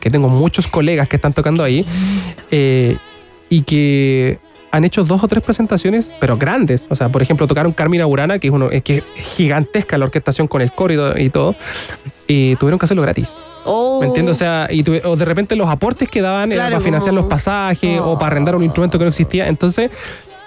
que tengo muchos colegas que están tocando ahí, eh, y que han hecho dos o tres presentaciones, pero grandes. O sea, por ejemplo, tocaron Carmina Burana, que es, uno, es que es gigantesca la orquestación con el coro y todo- y tuvieron que hacerlo gratis. Oh. ¿Me entiendes? O sea, y tuve- o de repente los aportes que daban eran para financiar como- los pasajes Oh. o para arrendar un instrumento que no existía. Entonces,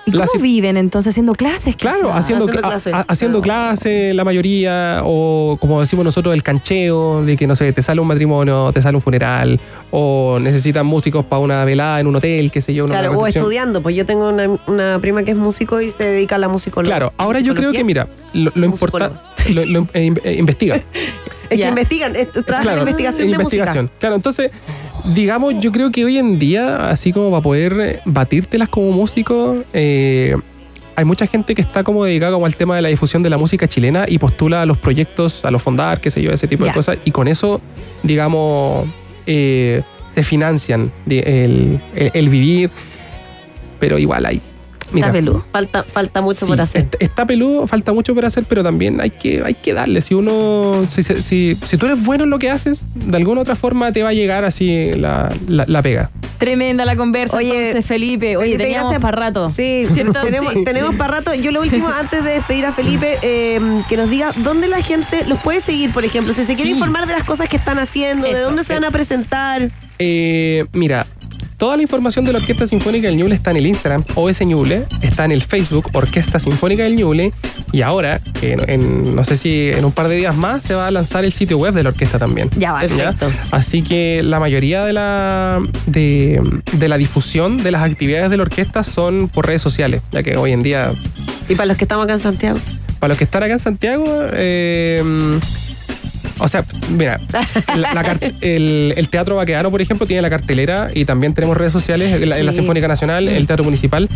¿Y cómo si- viven entonces haciendo clases? Claro, haciendo, Haciendo cla- clases. haciendo Claro. clases la mayoría, o como decimos nosotros, el cancheo, de que no sé, te sale un matrimonio, te sale un funeral, o necesitan músicos para una velada en un hotel, qué sé yo, una Claro, o estudiando, pues yo tengo una, una prima que es músico y se dedica a la musicología. Claro, ahora yo creo que, mira, lo, lo importante. lo- lo- eh, in- investiga. Es que investigan, es- trabajan Claro, en investigación de investigación. Claro, entonces, digamos, yo creo que hoy en día, así como para poder batírtelas como músico, eh, hay mucha gente que está como dedicada como al tema de la difusión de la música chilena y postula a los proyectos, a los fondar, qué sé yo, ese tipo de cosas, y con eso, digamos, eh, se financian el, el- el vivir, pero igual hay. Mira, Está peludo. Falta, falta mucho Sí, por hacer. Está, está peludo, falta mucho por hacer, pero también hay que, hay que darle. Si uno, si, si, si- si tú eres bueno en lo que haces, de alguna otra forma te va a llegar así la, la, la pega. Tremenda la conversa, Oye, entonces, Felipe. Oye, Felipe, teníamos gracias. para rato. Sí, ¿Cierto? tenemos, Sí. tenemos para rato. Yo lo último, antes de despedir a Felipe, eh, que nos diga dónde la gente los puede seguir, por ejemplo. Si se quiere Sí. informar de las cosas que están haciendo, de dónde se van a presentar. Eh, mira, toda la información de la Orquesta Sinfónica del Ñuble está en el Instagram, OS Ñuble, está en el Facebook, Orquesta Sinfónica del Ñuble, y ahora, en- en- no sé si en un par de días más, se va a lanzar el sitio web de la orquesta también. Ya va. Perfecto. Así que la mayoría de la, de, de la difusión de las actividades de la orquesta son por redes sociales, ya que hoy en día Y para los que estamos acá en Santiago. para los que están acá en Santiago, eh, o sea, mira, la- el, el Teatro Baquedano, por ejemplo, tiene la cartelera y también tenemos redes sociales, la, la Sí. Sinfónica Nacional, el Teatro Municipal.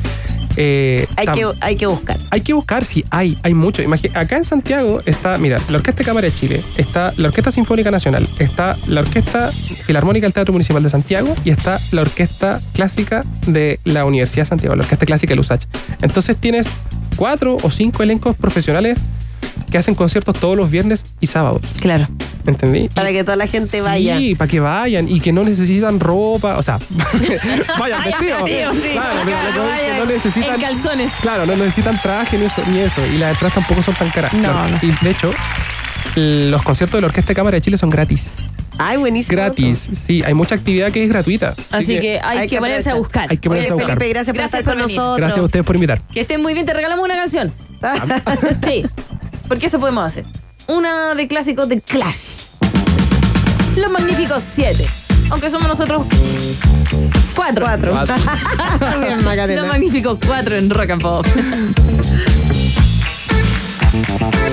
eh, Hay que, hay que buscar. hay que buscar si hay, hay mucho. Imagi- acá en Santiago está, mira, la Orquesta de Cámara de Chile, está la Orquesta Sinfónica Nacional, está la Orquesta Filarmónica del Teatro Municipal de Santiago y está la Orquesta Clásica de la Universidad de Santiago, la Orquesta Clásica de Lusach. Entonces tienes cuatro o cinco elencos profesionales que hacen conciertos todos los viernes y sábados. Claro. ¿Entendí? Para que toda la gente Sí, vaya. para que vayan y que no necesitan ropa, o sea, vayan vestidos. sí. Claro, que no necesitan En calzones. Claro, no necesitan traje ni eso, ni eso. Y las entradas tampoco son tan caras. No, Claro. no sé. Y de hecho, los conciertos de la Orquesta de Cámara de Chile son gratis. Ay, buenísimo. Gratis. Sí, hay mucha actividad que es gratuita. Así que hay, hay que, que ponerse a buscar. Hay que ponerse Oye, a buscar. Felipe, gracias, Gracias por estar por con venir. nosotros. Gracias a ustedes por invitar. Que estén muy bien, te regalamos una canción. sí, porque eso podemos hacer. Una de clásicos de Clash. Los Magníficos 7. Aunque somos nosotros cuatro. Cuatro. Los Magníficos 4 en Rock and Pop.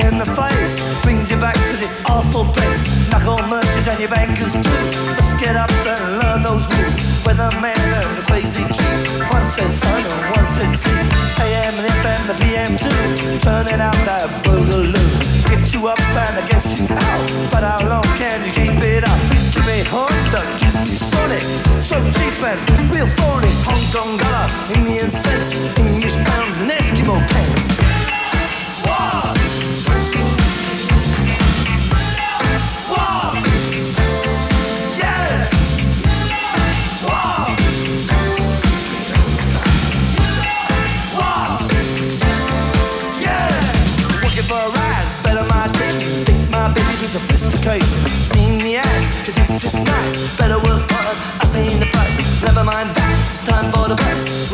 in the face brings you back to this awful place. Knuckle merchants and your bankers too. Let's get up and learn those rules. Weatherman and the crazy chief. One says sun and one says sleep. AM and FM, the PM too. Turning out that boogaloo. Get you up and I guess you out. But how long can you keep it up? Give me Honda, give me Sonic. So cheap and real phony. Hong Kong dollar,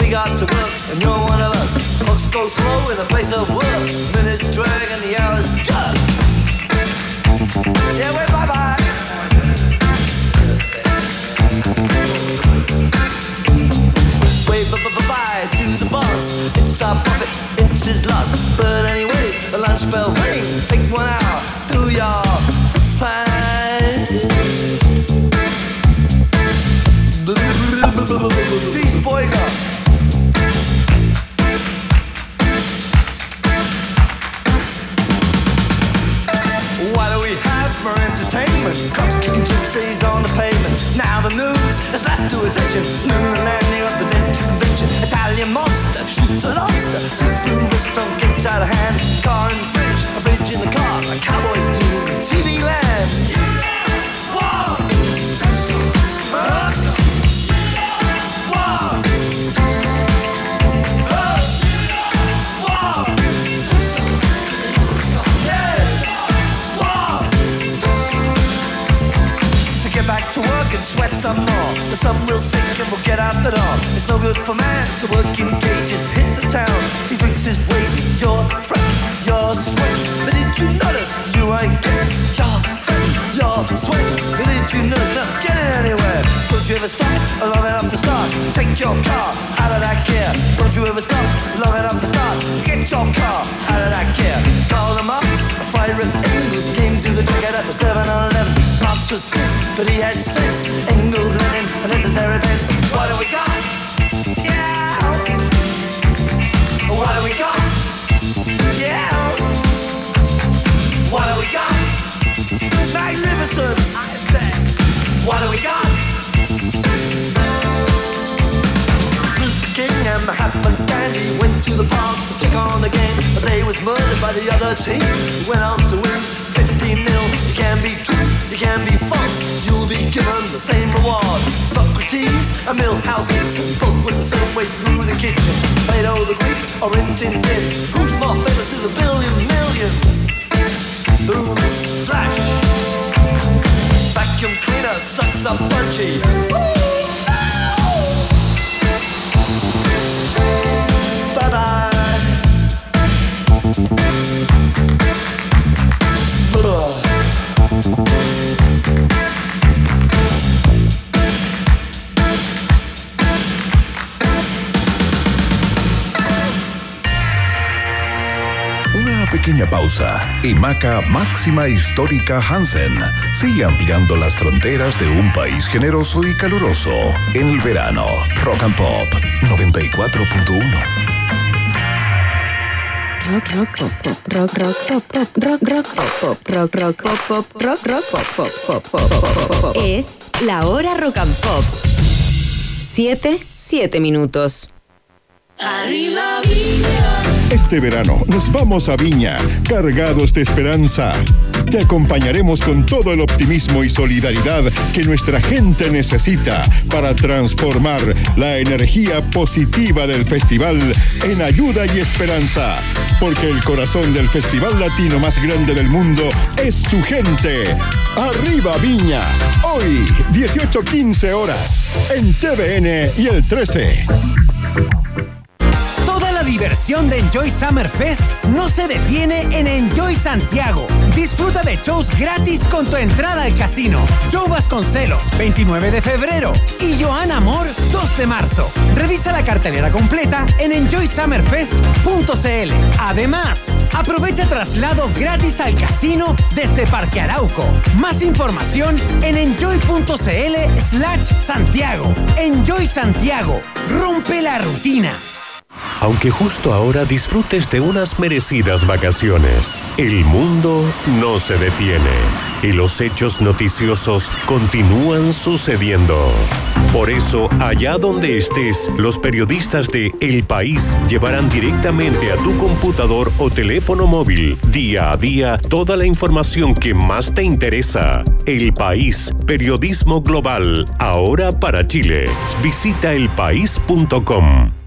We got to work, and you're one of us. Clocks go slow in the place of work. Minutes drag and the hours jug. Yeah, wait, bye bye. Wave bye to the boss. It's our profit, it's his loss. But anyway, the lunch bell ring. Take one hour, do your fine. convention. Two flew the stone out of hand. Car The sun will sink and we'll get out the door. It's no good for man to work in cages. Hit the town, he drinks his wages. Your friend, your sweat. But did you notice you ain't getting your your sweat? But did you notice not getting anywhere? Don't you ever stop long enough to start? Take your car out of that gear. Don't you ever stop long enough to start? Get your car out of that gear. Call them up, a fire at Engels came to the ticket at the 7-Eleven. Marx was good, but he had sense. Engels, Lenin, a necessary pence. What do we got? Yeah. What do we got? What do we got? King and Mahatma Gandhi went to the park to check on the game, but they was murdered by the other team. Went on to win 15 nil. You can be true, you can be false. You'll be given the same reward. Socrates and both went the same way through the kitchen. Plato the Greek or. Who's more famous to the billion millions? Who's Flash? Vacuum cleaner sucks up punchy. Bye pausa y Maca Máxima Histórica Hansen sigue ampliando las fronteras de un país generoso y caluroso en el verano. Rock and Pop 94.1. Rock, rock, pop, pop, rock, rock, pop, pop, rock, rock, pop, pop, rock, rock, pop, pop, rock, rock, pop, pop, pop, pop, pop, pop, pop. Es la hora rock and pop. Siete, siete minutos. Este verano nos vamos a Viña, cargados de esperanza. Te acompañaremos con todo el optimismo y solidaridad que nuestra gente necesita para transformar la energía positiva del festival en ayuda y esperanza. Porque el corazón del festival latino más grande del mundo es su gente. ¡Arriba Viña! Hoy, 18.15 horas, en TVN y el 13. Diversión de Enjoy Summer Fest no se detiene en Enjoy Santiago. Disfruta de shows gratis con tu entrada al casino. Joe Vasconcelos, 29 de febrero. Y Joan Amor, 2 de marzo. Revisa la cartelera completa en enjoysummerfest.cl. Además, aprovecha traslado gratis al casino desde Parque Arauco. Más información en enjoy.cl slash Santiago. Enjoy Santiago. Rompe la rutina. Aunque justo ahora disfrutes de unas merecidas vacaciones, el mundo no se detiene y los hechos noticiosos continúan sucediendo. Por eso, allá donde estés, los periodistas de El País llevarán directamente a tu computador o teléfono móvil, día a día, toda la información que más te interesa. El País, periodismo global, ahora para Chile. Visita elpaís.com.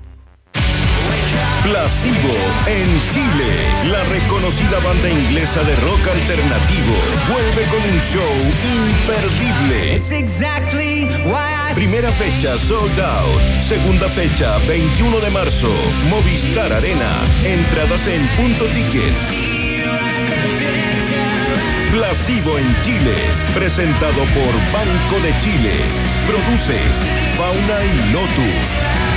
Placebo en Chile. La reconocida banda inglesa de rock alternativo vuelve con un show imperdible. exactly why Primera fecha sold out. Segunda fecha 21 de marzo. Movistar Arena. Entradas en punto ticket. Placebo en Chile. Presentado por Banco de Chile. Produce Fauna y Lotus.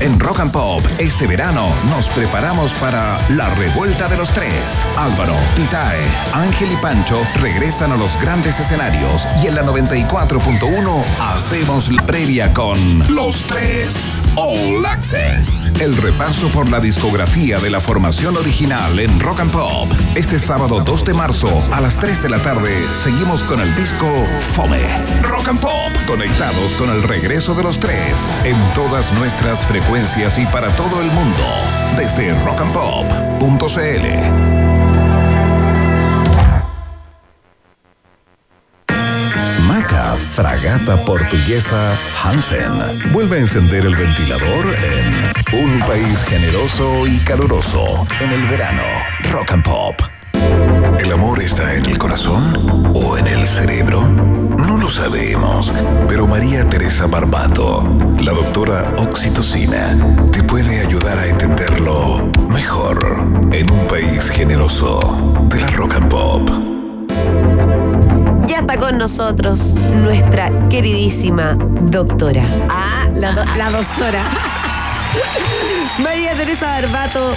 En Rock and Pop, este verano nos preparamos para la revuelta de los tres. Álvaro, Titae, Ángel y Pancho regresan a los grandes escenarios y en la 94.1 hacemos la previa con Los Tres All Access. El repaso por la discografía de la formación original en Rock and Pop. Este sábado 2 de marzo a las 3 de la tarde seguimos con el disco Fome. Rock and Pop, conectados con el regreso de los tres en todas nuestras frecuencias y para todo el mundo. Desde rockandpop.cl. Maca Fragata Portuguesa Hansen vuelve a encender el ventilador en un país generoso y caluroso en el verano. Rock and Pop. ¿El amor está en el corazón o en el cerebro? No sabemos, pero María Teresa Barbato, la doctora Oxitocina, te puede ayudar a entenderlo mejor en un país generoso de la rock and pop. Ya está con nosotros nuestra queridísima doctora. Ah, la, do- la doctora. María Teresa Barbato,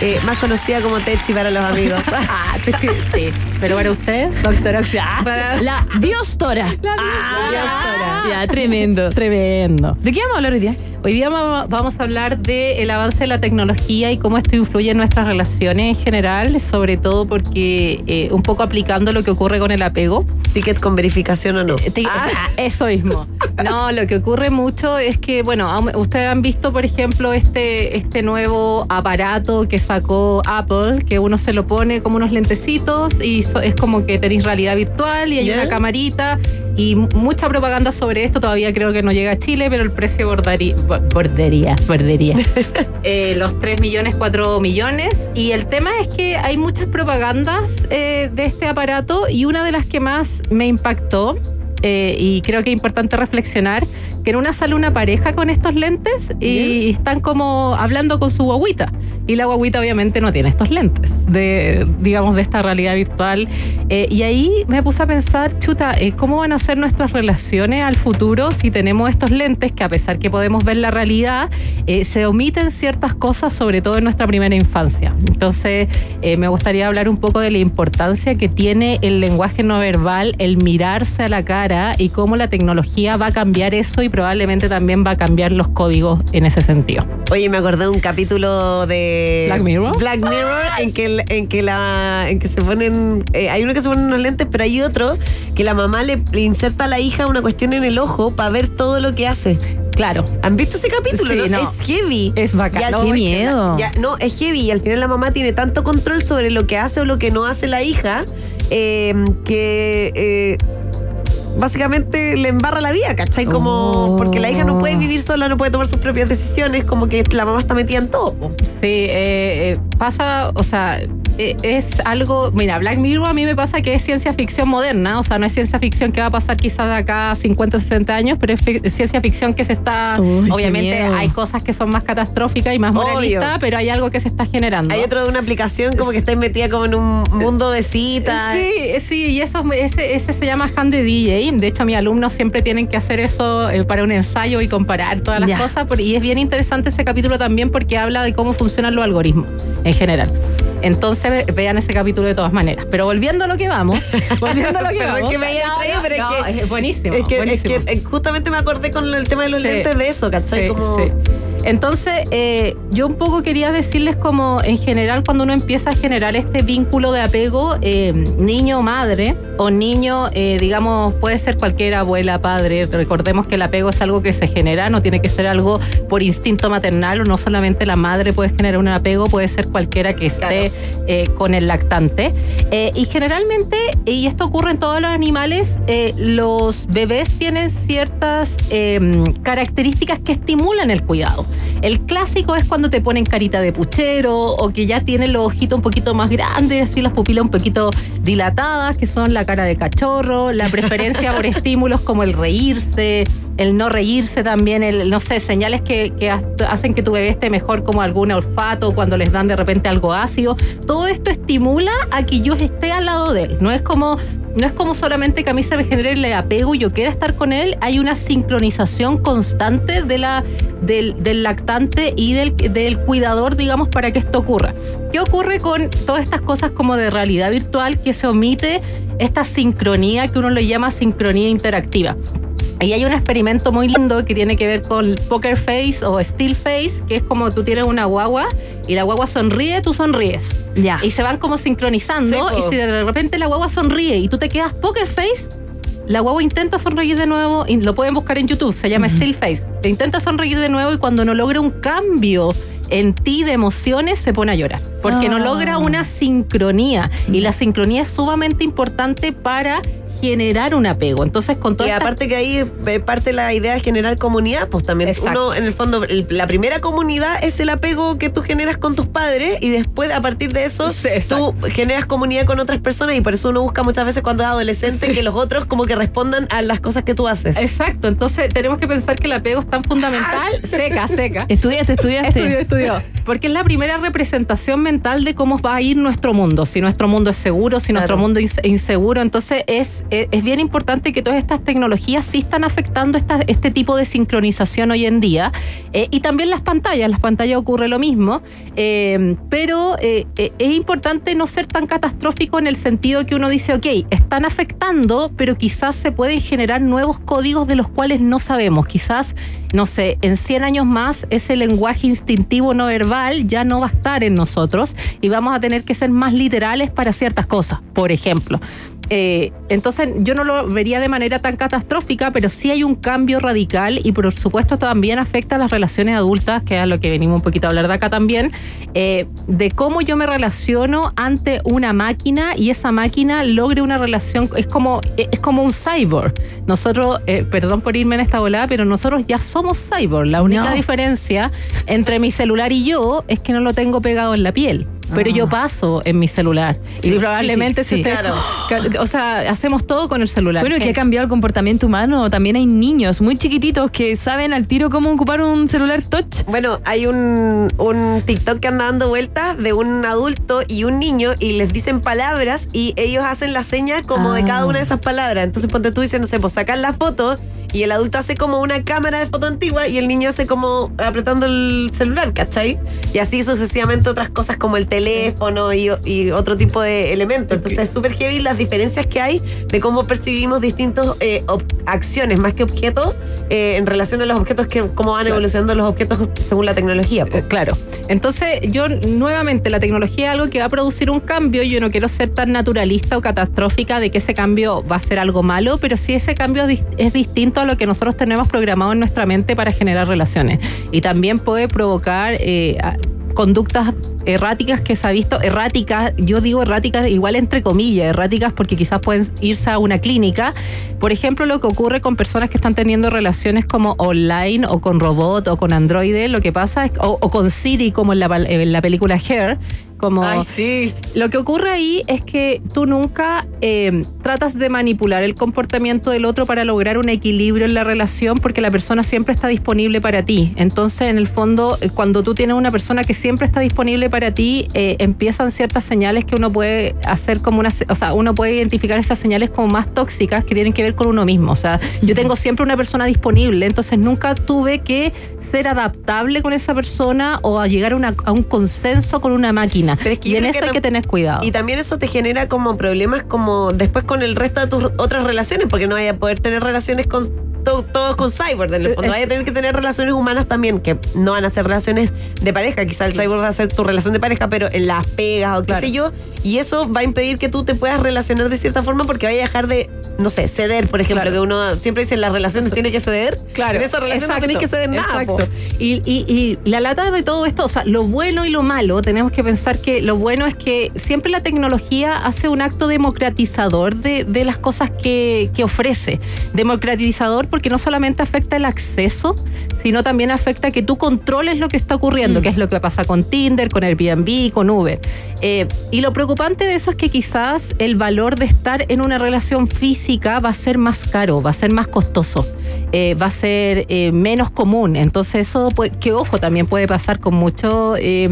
eh, más conocida como Techi para los amigos. Ah, Techi, sí. Pero para usted, doctora Oxia. Para- La Diostora. Ah, Diostora. Ya, tremendo. Tremendo. ¿De qué vamos a hablar hoy día? Hoy día va- vamos a hablar del avance de la tecnología y cómo esto influye en nuestras relaciones en general, sobre todo porque eh, un poco aplicando lo que ocurre con el apego. Ticket con verificación o no. Eh, Ah, ah, eso mismo. No, lo que ocurre mucho es que, bueno, ustedes han visto, por ejemplo, este, este nuevo aparato que sacó Apple, que uno se lo pone como unos lentecitos y so- es como que tenéis realidad virtual y hay una camarita y mucha propaganda sobre esto. Todavía creo que no llega a Chile, pero el precio bordaría, bordería, bordería. Eh, los 3 millones, 4 millones. Y el tema es que hay muchas propagandas eh, de este aparato y una de las que más me impactó eh, y creo que es importante reflexionar que en una sale una pareja con estos lentes y están como hablando con su guaguita. Y la guaguita obviamente no tiene estos lentes de digamos de esta realidad virtual. Eh, y ahí me puse a pensar chuta eh, cómo van a ser nuestras relaciones al futuro si tenemos estos lentes que a pesar que podemos ver la realidad eh, se omiten ciertas cosas sobre todo en nuestra primera infancia entonces eh, me gustaría hablar un poco de la importancia que tiene el lenguaje no verbal el mirarse a la cara y cómo la tecnología va a cambiar eso y probablemente también va a cambiar los códigos en ese sentido. Oye, me acordé de un capítulo de Black Mirror. Black Mirror en que en que la en que se ponen eh, hay uno que se pone unos lentes, pero hay otro que la mamá le, le inserta a la hija una cuestión en el ojo para ver todo lo que hace. Claro, ¿Han visto ese capítulo? Sí, no? no. Es heavy. es bacán. No, qué miedo. Ya, no, es heavy y al final la mamá tiene tanto control sobre lo que hace o lo que no hace la hija eh, que eh, básicamente le embarra la vida, ¿cachai? Como Oh. porque la hija no puede vivir sola, no puede tomar sus propias decisiones, como que la mamá está metida en todo. Sí, eh, eh, pasa, o sea, eh, es algo, mira, Black Mirror a mí me pasa que es ciencia ficción moderna, o sea, no es ciencia ficción que va a pasar quizás de acá a 50, 60 años, pero es, ciencia ficción que se está, Uy, obviamente hay cosas que son más catastróficas y más moralistas, pero hay algo que se está generando. Hay otro de una aplicación como que está metida como en un mundo de citas. Sí, sí, y eso, ese, ese se llama Hand de DJ. De hecho, mis alumnos siempre tienen que hacer eso eh, para un ensayo y comparar todas las Ya. cosas. por- Y es bien interesante ese capítulo también porque habla de cómo funcionan los algoritmos en general. Entonces, ve- vean ese capítulo de todas maneras. Pero volviendo a lo que vamos, volviendo a lo que Perdón vamos. que me haya traído, no, pero es que- es buenísimo. Es que, es buenísimo. que, eh, justamente me acordé con el tema de los Sí. lentes de eso, ¿cachai? Sí, como... sí. Entonces, eh, yo un poco quería decirles como en general cuando uno empieza a generar este vínculo de apego eh, niño-madre o niño, eh, digamos, puede ser cualquier abuela, padre. Recordemos que el apego es algo que se genera, no tiene que ser algo por instinto maternal o no solamente la madre puede generar un apego, puede ser cualquiera que esté eh, con el lactante. Eh, y generalmente, y esto ocurre en todos los animales, los bebés tienen ciertas características que estimulan el cuidado. El clásico es cuando te ponen carita de puchero o que ya tienen los ojitos un poquito más grandes, así las pupilas un poquito dilatadas, que son la cara de cachorro, la preferencia por estímulos como el reírse, el no reírse también, el, no sé, señales que, que ha- hacen que tu bebé esté mejor como algún olfato cuando les dan de repente algo ácido. Todo esto estimula a que yo esté al lado de él. No es como no es como solamente que a mí se me genere el apego y yo quiera estar con él, hay una sincronización constante de la, del, del lactante y del, del cuidador, digamos, para que esto ocurra. ¿Qué ocurre con todas estas cosas como de realidad virtual que se omite esta sincronía que uno le llama sincronía interactiva? Y hay un experimento muy lindo que tiene que ver con poker face o still face, que es como tú tienes una guagua y la guagua sonríe, tú sonríes. Ya. Y se van como sincronizando. Sí, y si de repente la guagua sonríe y tú te quedas poker face, la guagua intenta sonreír de nuevo. Y lo pueden buscar en YouTube, se llama still face. Te intenta sonreír de nuevo y cuando no logra un cambio en ti de emociones se pone a llorar. Porque no Ah. logra una sincronía. Y la sincronía es sumamente importante para generar un apego. Entonces, con todo Y aparte que ahí eh, parte la idea de generar comunidad, pues también Exacto. uno, en el fondo, el- la primera comunidad es el apego que tú generas con tus padres y después a partir de eso Sí, tú generas comunidad con otras personas y por eso uno busca muchas veces cuando es adolescente que los otros como que respondan a las cosas que tú haces. Exacto, entonces tenemos que pensar que el apego es tan fundamental. Seca, seca. Estudiaste, estudiaste. Estudió, estudió. Porque es la primera representación mental de cómo va a ir nuestro mundo. Si nuestro mundo es seguro, si nuestro mundo es inseguro. Entonces es, es, es bien importante que todas estas tecnologías sí están afectando este tipo de sincronización hoy en día. Eh, y también las pantallas. Las pantallas ocurre lo mismo. Eh, pero eh, eh, es importante no ser tan catastrófico en el sentido que uno dice, ok, están afectando, pero quizás se pueden generar nuevos códigos de los cuales no sabemos. Quizás, no sé, en 100 años más ese lenguaje instintivo no verbal ya no va a estar en nosotros y vamos a tener que ser más literales para ciertas cosas, por ejemplo. Eh, entonces yo no lo vería de manera tan catastrófica, pero sí hay un cambio radical y por supuesto también afecta a las relaciones adultas, que es a lo que venimos un poquito a hablar de acá también, eh, de cómo yo me relaciono ante una máquina y esa máquina logre una relación, es como, es como un cyborg. Nosotros, eh, perdón por irme en esta volada, pero nosotros ya somos cyborg. La única No. diferencia entre mi celular y yo es que no lo tengo pegado en la piel. Pero yo paso en mi celular. Sí, y probablemente sí, sí, si ustedes. ca- O sea, hacemos todo con el celular. Bueno, que ha cambiado el comportamiento humano. También hay niños muy chiquititos que saben al tiro cómo ocupar un celular touch. Bueno, hay un, un TikTok que anda dando vueltas de un adulto y un niño y les dicen palabras y ellos hacen la seña como de Ah. cada una de esas palabras. Entonces ponte tú dices, no sé, pues sacar la foto y el adulto hace como una cámara de foto antigua y el niño hace como apretando el celular, ¿cachai? Y así sucesivamente otras cosas como el teléfono y, y otro tipo de elementos. Entonces es súper heavy las diferencias que hay de cómo percibimos distintas acciones más que objetos eh, en relación a los objetos que cómo van Claro. evolucionando los objetos según la tecnología. po. Eh, Claro. Entonces, yo nuevamente, la tecnología es algo que va a producir un cambio. Yo no quiero ser tan naturalista o catastrófica de que ese cambio va a ser algo malo, pero sí ese cambio es distinto a lo que nosotros tenemos programado en nuestra mente para generar relaciones. Y también puede provocar eh, conductas erráticas que se ha visto, erráticas, yo digo erráticas igual entre comillas, erráticas porque quizás pueden irse a una clínica. Por ejemplo, lo que ocurre con personas que están teniendo relaciones como online o con robot o con androide, lo que pasa es, o, o con Siri como en la, en la película Hair, como... Ay, sí. Lo que ocurre ahí es que tú nunca eh, tratas de manipular el comportamiento del otro para lograr un equilibrio en la relación porque la persona siempre está disponible para ti. Entonces, en el fondo, eh, cuando tú tienes una persona que siempre está disponible para ti, eh, empiezan ciertas señales que uno puede hacer como una... O sea, uno puede identificar esas señales como más tóxicas que tienen que ver con uno mismo. O sea, yo tengo siempre una persona disponible, entonces nunca tuve que ser adaptable con esa persona o a llegar a, una- a un consenso con una máquina. Pero es que y en eso que hay que tener cuidado. Y también eso te genera como problemas como después con el resto de tus otras relaciones, porque no vaya a poder tener relaciones con to- todos con cyborg, en el fondo. Vaya a tener que tener relaciones humanas también, que no van a ser relaciones de pareja. Quizá el cyborg va a ser tu relación de pareja, pero en las pegas o qué Claro. sé yo. Y eso va a impedir que tú te puedas relacionar de cierta forma porque vaya a dejar de, no sé, ceder, por ejemplo, Claro. que uno siempre dice en las relaciones tiene que ceder. Claro. En esa relación no tenés que ceder nada. Exacto. y- y la lata de todo esto, o sea, lo bueno y lo malo, tenemos que pensar que lo bueno es que siempre la tecnología hace un acto democratizador de, de las cosas que, que ofrece. Democratizador porque no solamente afecta el acceso, sino también afecta que tú controles lo que está ocurriendo, Mm. que es lo que pasa con Tinder, con Airbnb, con Uber. Eh, y lo preocupante de eso es que quizás el valor de estar en una relación física va a ser más caro, va a ser más costoso, eh, va a ser eh, menos común. Entonces eso, puede- que ojo, también puede pasar con, mucho, eh,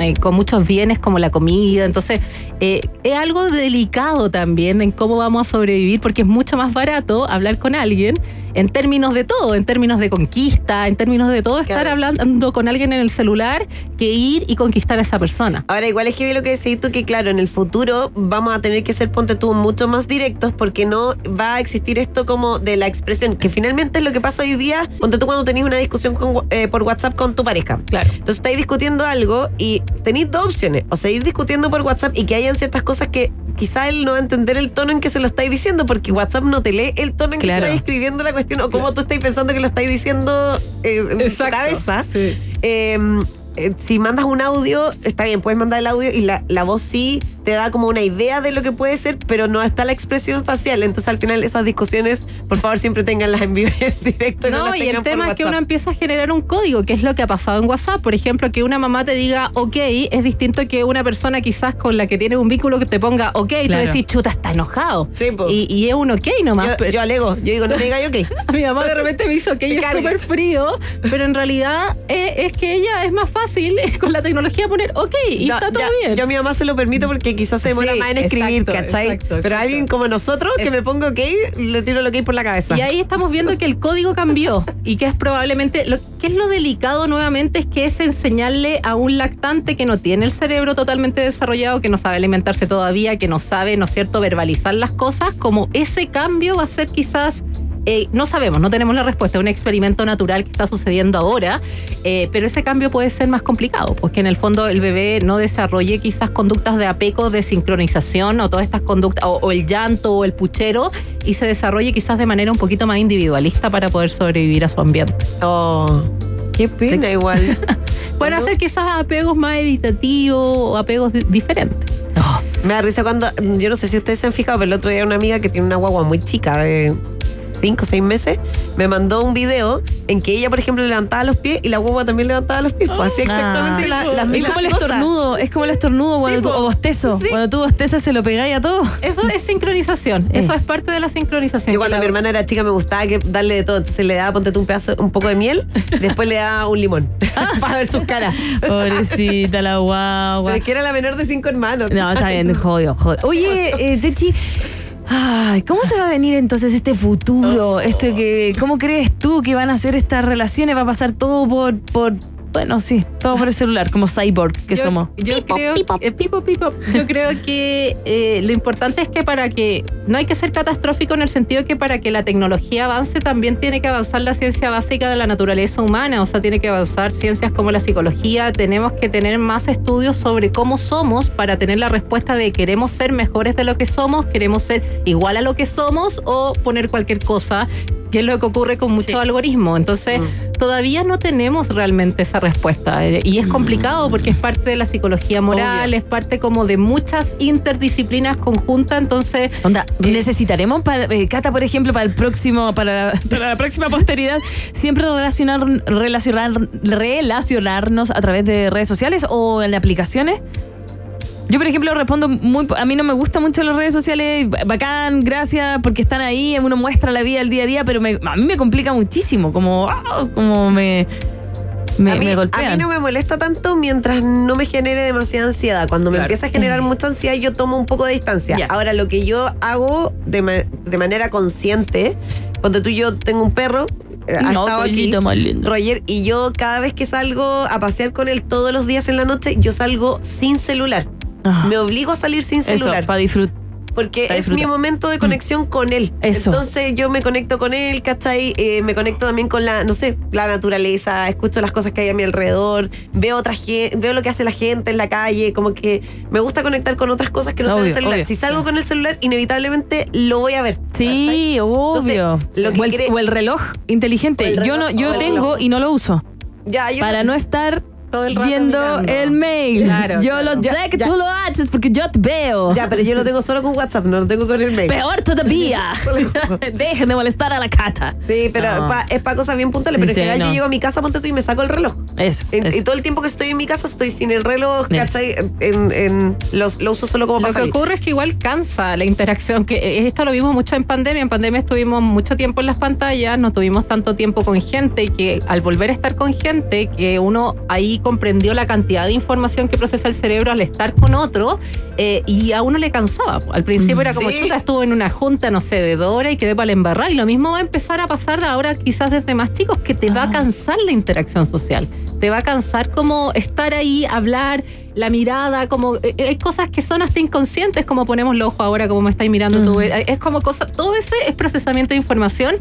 eh, con muchos bienes como la comida. Entonces eh, es algo delicado también en cómo vamos a sobrevivir, porque es mucho más barato hablar con alguien en términos de todo, en términos de conquista, en términos de todo, estar Claro. hablando con alguien en el celular que ir y conquistar a esa persona. Ahora, igual es que vi lo que decís tú, que claro, en el futuro vamos a tener que ser, ponte tú, mucho más directos porque no va a existir esto como de la expresión, que finalmente es lo que pasa hoy día, ponte tú cuando tenéis una discusión con, eh, por WhatsApp con tu pareja. Claro. Entonces estáis discutiendo algo y tenéis dos opciones, o seguir discutiendo por WhatsApp y que hayan ciertas cosas que quizá él no va a entender el tono en que se lo estáis diciendo porque WhatsApp no te lee el tono en Claro. que estáis escribiendo la cuestión o cómo tú estáis pensando que lo estáis diciendo eh, en tu Exacto, cabeza. Eh, eh, si mandas un audio, está bien, puedes mandar el audio y la, la voz sí te da como una idea de lo que puede ser, pero no está la expresión facial. Entonces al final esas discusiones, por favor, siempre tenganlas en vivo y en directo. No, No, las y el tema es que uno empieza a generar un código, que es lo que ha pasado en WhatsApp. Por ejemplo, que una mamá te diga ok es distinto que una persona quizás con la que tiene un vínculo que te ponga ok y tú Claro. decís, chuta, está enojado. Sí, y, y es un ok nomás. yo, pero- yo alego, yo digo, no me diga yo ok. a mi mamá de repente me hizo ok, es súper frío, pero en realidad eh, es que ella es más fácil con la tecnología poner ok y No, está todo ya, bien. Yo a mi mamá se lo permito porque quizás se demora Sí, más en escribir, exacto, ¿cachai? exacto, Pero exacto. alguien como nosotros que Es- me ponga ok, le tiro el ok por la cabeza. Y ahí estamos viendo que el código cambió y que es probablemente, lo que es lo delicado nuevamente es que es enseñarle a un lactante que no tiene el cerebro totalmente desarrollado, que no sabe alimentarse todavía, que no sabe, ¿no es cierto?, verbalizar las cosas, como ese cambio va a ser quizás... eh, no sabemos, no tenemos la respuesta, es un experimento natural que está sucediendo ahora, eh, pero ese cambio puede ser más complicado, porque en el fondo el bebé no desarrolle quizás conductas de apego, de sincronización o todas estas conductas, o, o el llanto o el puchero, y se desarrolle quizás de manera un poquito más individualista para poder sobrevivir a su ambiente. Oh, qué pena igual. Pueden hacer quizás apegos más evitativos o apegos di- diferentes. Me da risa cuando, yo no sé si ustedes se han fijado, pero el otro día una amiga que tiene una guagua muy chica de 5 o 6 meses, me mandó un video en que ella, por ejemplo, levantaba los pies y la guagua también levantaba los pies. Pues hacía exactamente Ah. la- las Es mismas como el estornudo, es como el estornudo cuando tú, po. o bostezo. Sí. Cuando tú bostezas se lo pegáis a todo. Eso es sincronización, eso es parte de la sincronización. Yo cuando mi hermana era chica me gustaba que darle de todo. Entonces le daba, ponte tú un pedazo, un poco de miel, después le daba un limón para ver sus caras. Pobrecita la guagua. Pero es que era la menor de cinco hermanos. No, está bien, jodido, jodido. Oye, eh, Techi, ay, ¿cómo se va a venir entonces este futuro? Este que, ¿Cómo crees tú que van a ser estas relaciones? ¿Va a pasar todo por, por bueno, sí, todo por el celular, como cyborg que yo, somos? Yo creo, eh, pipo, pipo. Yo creo que eh, lo importante es que para que no hay que ser catastrófico en el sentido que para que la tecnología avance también tiene que avanzar la ciencia básica de la naturaleza humana, o sea, tiene que avanzar ciencias como la psicología, tenemos que tener más estudios sobre cómo somos para tener la respuesta de queremos ser mejores de lo que somos, queremos ser igual a lo que somos o poner cualquier cosa, que es lo que ocurre con muchos algoritmos. Entonces, todavía no tenemos realmente esa respuesta. Eh, y es complicado porque es parte de la psicología moral, es parte como de muchas interdisciplinas conjuntas, entonces Onda, necesitaremos, para, eh, Cata, por ejemplo, para el próximo, para, para la próxima posteridad, siempre relacionar, relacionar, relacionarnos a través de redes sociales o en aplicaciones. Yo, por ejemplo, respondo muy. A mí no me gustan mucho las redes sociales. Bacán, gracias, porque están ahí. Uno muestra la vida el día a día, pero me- a mí me complica muchísimo. Como, ah, como me. Me, a, mí, me a mí no me molesta tanto mientras no me genere demasiada ansiedad. Cuando me empieza a generar mucha ansiedad, yo tomo un poco de distancia. Ahora, lo que yo hago de, ma- de manera consciente, cuando tú y yo tengo un perro, eh, ha No, estado aquí, pollito más lindo. Roger, y yo cada vez que salgo a pasear con él todos los días en la noche, yo salgo sin celular. Ah, Me obligo a salir sin celular. para disfrutar. Porque es mi momento de conexión con él. Eso. Entonces yo me conecto con él, ¿cachai? Eh, me conecto también con la, no sé, la naturaleza, escucho las cosas que hay a mi alrededor, veo otra gente, veo lo que hace la gente en la calle, como que me gusta conectar con otras cosas que no Obvio, el celular. obvio. Si salgo con el celular, inevitablemente lo voy a ver. Sí, obvio. Entonces, lo que o, el, o el reloj inteligente. Yo no, yo tengo reloj. y no lo uso. Ya, yo para no estar todo el rato viendo mirando. el mail. Claro, yo claro. lo Ya, sé que ya. tú lo haces porque yo te veo. Ya, pero yo lo tengo solo con WhatsApp, no lo tengo con el mail. Peor todavía. Dejen de molestar a la cata. Sí, pero No. pa- es para cosas bien puntuales. Sí, pero en sí, general no. yo llego a mi casa, ponte tú y me saco el reloj. Eso. En- eso. y todo el tiempo que estoy en mi casa estoy sin el reloj. En, en- los, lo uso solo como Lo para que salir. ocurre es que igual cansa la interacción, que eh, esto lo vimos mucho en pandemia. En pandemia estuvimos mucho tiempo en las pantallas, no tuvimos tanto tiempo con gente y que al volver a estar con gente, que uno ahí comprendió la cantidad de información que procesa el cerebro al estar con otro eh, y a uno le cansaba. Al principio era como Sí. chuta, estuvo en una junta, no sé, de dos horas y quedé para la embarrar. Y lo mismo va a empezar a pasar ahora quizás desde más chicos, que te va a cansar la interacción social. Te va a cansar como estar ahí, hablar, la mirada, como eh, hay cosas que son hasta inconscientes, como ponemos los ojos ahora, como me estáis mirando tú. Eh, Es como cosa, todo ese es procesamiento de información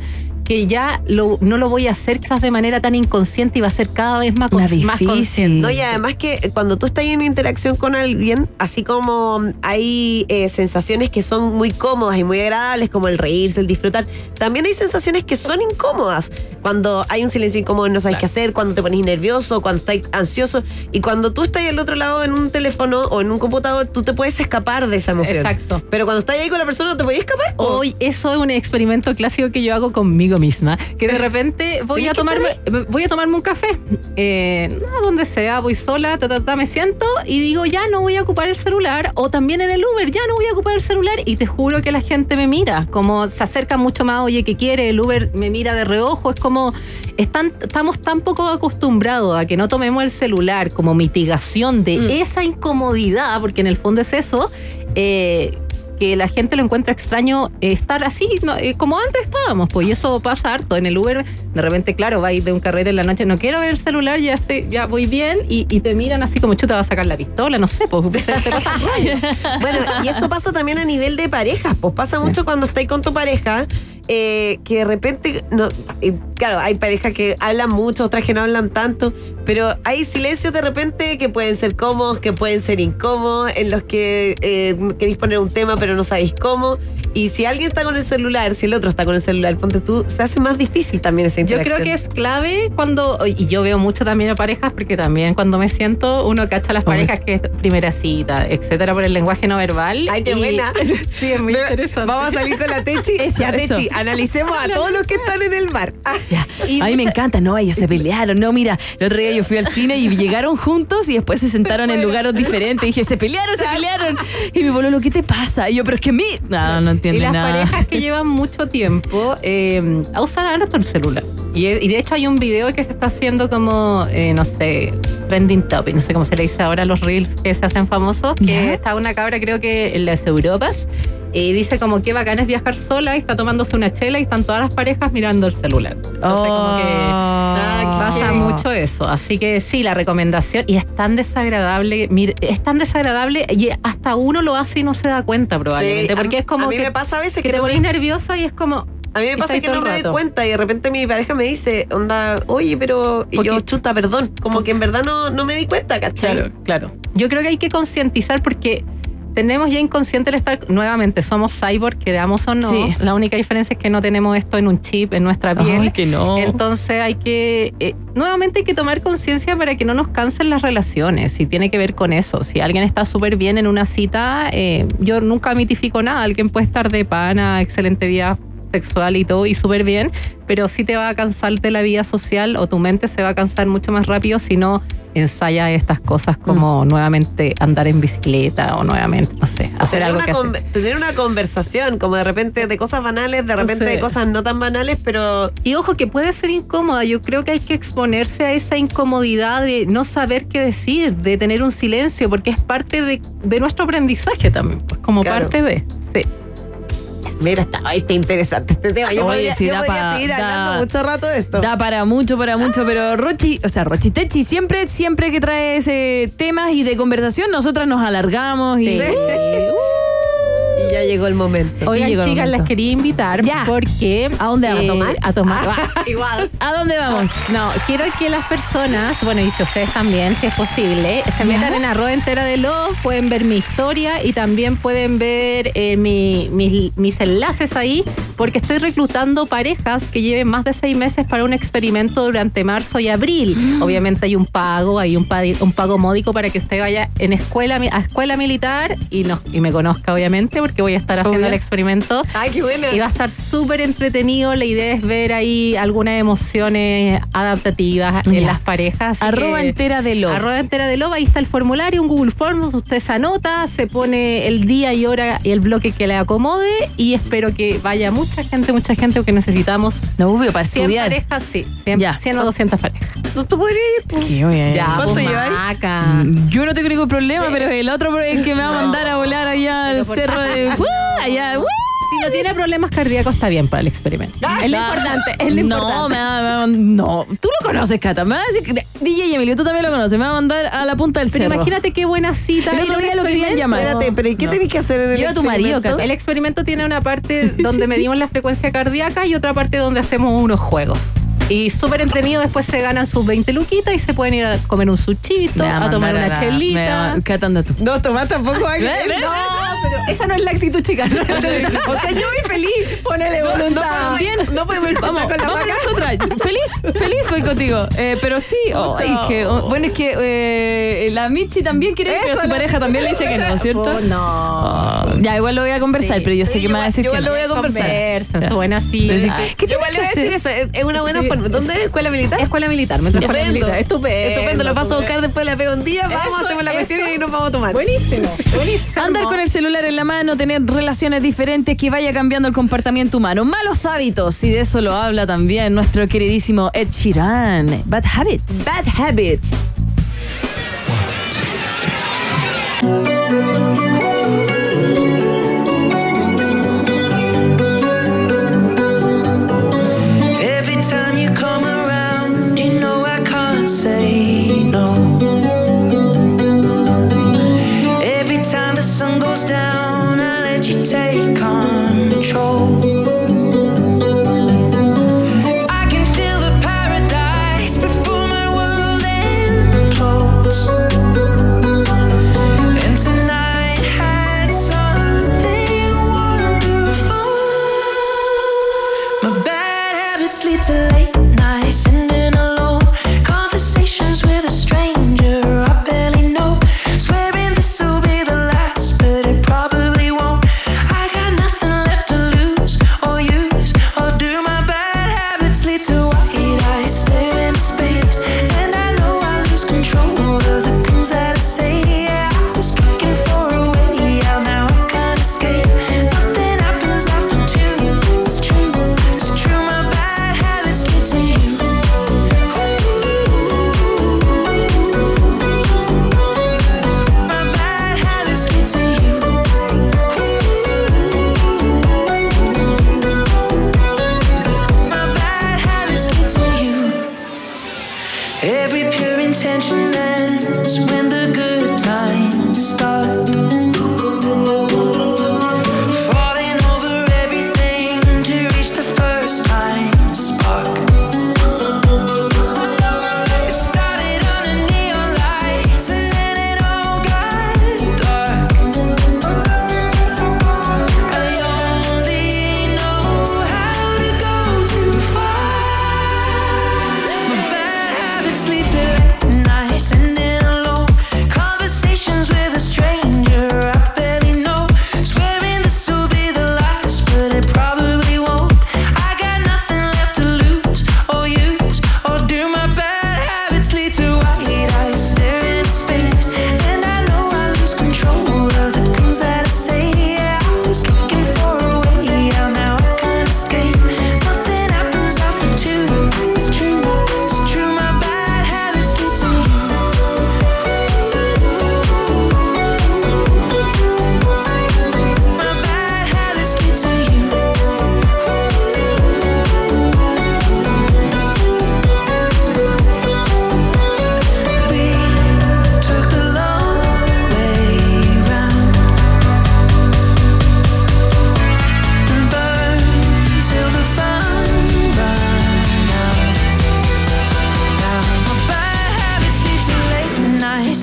que ya lo- no lo voy a hacer quizás de manera tan inconsciente y va a ser cada vez más, Más cons- más difícil. consciente. No, y además que cuando tú estás en interacción con alguien, así como hay eh, sensaciones que son muy cómodas y muy agradables, como el reírse, el disfrutar, también hay sensaciones que son incómodas. Cuando hay un silencio incómodo y no sabes qué hacer, cuando te pones nervioso, cuando estás ansioso. Y cuando tú estás al otro lado en un teléfono o en un computador, tú te puedes escapar de esa emoción. Exacto. Pero cuando estás ahí con la persona, no te puedes escapar. Hoy eso es un experimento clásico que yo hago conmigo misma, que de repente voy a que tomarme voy a tomarme un café, eh, no, donde sea, voy sola, ta, ta, ta, me siento y digo ya no voy a ocupar el celular o también en el Uber ya no voy a ocupar el celular y te juro que la gente me mira, como se acerca mucho más, oye, ¿qué quiere? El Uber me mira de reojo, es como están, estamos tan poco acostumbrados a que no tomemos el celular como mitigación de Mm. esa incomodidad, porque en el fondo es eso. eh, que la gente lo encuentra extraño eh, estar así, no, eh, como antes estábamos, pues, y eso pasa harto. En el Uber, de repente, claro, vais de un carrete en la noche, no quiero ver el celular, ya sé, ya voy bien, y, y te miran así como chuta, va a sacar la pistola, no sé, pues, se, pasan rollos. Bueno, y eso pasa también a nivel de parejas. Pues pasa mucho cuando estáis con tu pareja, eh, que de repente, no, claro, hay parejas que hablan mucho, otras que no hablan tanto, pero hay silencios de repente que pueden ser cómodos, que pueden ser incómodos, en los que eh, queréis poner un tema pero no sabéis cómo. Y si alguien está con el celular, si el otro está con el celular, ponte tú, se hace más difícil también esa Yo interacción. creo que es clave cuando, y yo veo mucho también a parejas, porque también cuando me siento, uno cacha a las parejas que es primera cita, etcétera, por el lenguaje no verbal. Ay, qué Y- buena. sí, es muy interesante. Vamos a salir con la Techi. Eso, eso. Techi, analicemos a todos los que están en el bar. Ah, Y a mí me encanta, no, ellos se pelearon, no, mira, el otro día yo fui al cine y llegaron juntos y después se sentaron en lugares diferentes. Y dije, se pelearon, se pelearon. Y mi bololo, ¿qué te pasa? Y yo, pero es que a mí. No, no Y entiende las nada. parejas que llevan mucho tiempo eh, usan harto el celular. Y, y de hecho hay un video que se está haciendo como, eh, no sé, trending topic, no sé cómo se le dice ahora a los reels que se hacen famosos, que ¿Ya? está una cabra creo que en las Europas y dice como que bacán es viajar sola y está tomándose una chela y están todas las parejas mirando el celular. Entonces como que Ah, pasa qué- mucho eso. Así que sí, la recomendación, y es tan desagradable, es tan desagradable y hasta uno lo hace y no se da cuenta probablemente, Sí, porque es como a mí que, me pasa a veces que que te no pones nerviosa y es como... A mí me pasa que no me doy cuenta y de repente mi pareja me dice, onda, oye, pero. Y yo, chuta, perdón. Como que en verdad no, no me di cuenta, ¿cachai? Claro, claro. Yo creo que hay que concientizar porque tenemos ya inconsciente el estar, nuevamente, somos cyborg, queramos o no. Sí. La única diferencia es que no tenemos esto en un chip, en nuestra piel. Ay, que no. Entonces hay que, eh, nuevamente hay que tomar conciencia para que no nos cansen las relaciones, y tiene que ver con eso. Si alguien está súper bien en una cita, eh, yo nunca mitifico nada, alguien puede estar de pana, excelente vida sexual y todo, y súper bien, pero sí te va a cansar de la vida social o tu mente se va a cansar mucho más rápido si no ensaya estas cosas como nuevamente andar en bicicleta o nuevamente, no sé, hacer algo que hacer. tener una conversación, como de repente de cosas banales, de repente de cosas no tan banales, pero Y ojo, que puede ser incómoda. Yo creo que hay que exponerse a esa incomodidad de no saber qué decir, de tener un silencio, porque es parte de, de nuestro aprendizaje también, pues como Claro. parte de. Sí. Mira, está, ay, está interesante este tema. Yo Oye, podría, sí, yo da podría pa- seguir da- hablando mucho rato de esto. Da para mucho, para mucho, pero Rochi, o sea, Rochi Techi, siempre, siempre que trae ese temas y de conversación, nosotras nos alargamos y. Sí. Y ya llegó el momento. Llegó el chicas, momento. las quería invitar Ya. porque... ¿A dónde vamos? eh, ¿A tomar? A tomar. va, Igual. ¿A dónde vamos? No, quiero que las personas, bueno, y si ustedes también, si es posible, se metan en arroba entera de los, pueden ver mi historia y también pueden ver eh, mi- mis, mis enlaces ahí, porque estoy reclutando parejas que lleven más de seis meses para un experimento durante marzo y abril. Obviamente hay un pago, hay un, pa- un pago módico para que usted vaya en escuela mi- a escuela militar y, nos, y me conozca, obviamente, porque voy a estar haciendo Obvio. el experimento. Ay, qué buena. Y va a estar súper entretenido. La idea es ver ahí algunas emociones adaptativas en las parejas. así Arroba que- entera de lo. Arroba entera de Love, ahí está el formulario, un Google Forms, usted se anota, se pone el día y hora y el bloque que le acomode y espero que vaya mucha gente, mucha gente porque necesitamos No, obvio, para 100 estudiar. parejas, sí, 100, Ya. 100 o 200 parejas. ¿No tú podrías ir? pues? ¿Qué, oye? Ya, ¿Cuánto pues, lleváis? maca. Yo no tengo ningún problema, pero el otro es que me va a mandar a volar allá al cerro de. ¡Uh! allá, ¡uh! Si no tiene problemas cardíacos, está bien para el experimento. es lo importante, es lo no, importante. me va- me va- no, tú lo conoces, Cata. Me va a decir que DJ Emilio, tú también lo conoces. Me va a mandar a la punta del Pero cerro. imagínate qué buena cita. El otro día lo querían llamar. Espérate, pero ¿y qué No. tenés que hacer en el Lleva a tu marido? Cata. El experimento tiene una parte donde medimos la frecuencia cardíaca y otra parte donde hacemos unos juegos. Y súper entretenido, después se ganan sus 20 luquitas y se pueden ir a comer un suchito, a tomar una a la- chelita. va- Cata, anda tú. No, Tomás tampoco hay. Ve, No, pero esa no es la actitud, chicas. O sea, yo voy feliz. Ponele No, voluntad. no ir- Bien. no podemos ir vamos, con la vamos nosotras. Feliz, feliz voy contigo. Eh, pero sí, oh, que, oh, bueno, es que eh, la Michi también quiere, pero su pareja también le dice que no, ¿cierto? Oh, no. Ah, ya, igual lo voy a conversar, Sí. pero yo sé Sí, que me va a decir yo que igual no. lo voy a conversar. Conversa, buena Sí, cita. sí. ¿Qué igual le voy a decir eso. Es una buena forma. ¿Dónde es escuela militar? Escuela militar, me la Estupendo. militar. Estupendo. Estupendo. Lo paso a buscar después, la pego un día. Vamos, hacemos la cuestión y nos vamos a tomar. Buenísimo, buenísimo. Andar con el celular en la mano, tener relaciones diferentes que vaya cambiando el comportamiento humano. Malos hábitos, y de eso lo habla también nuestro queridísimo Ed Sheeran. Bad habits. Bad habits.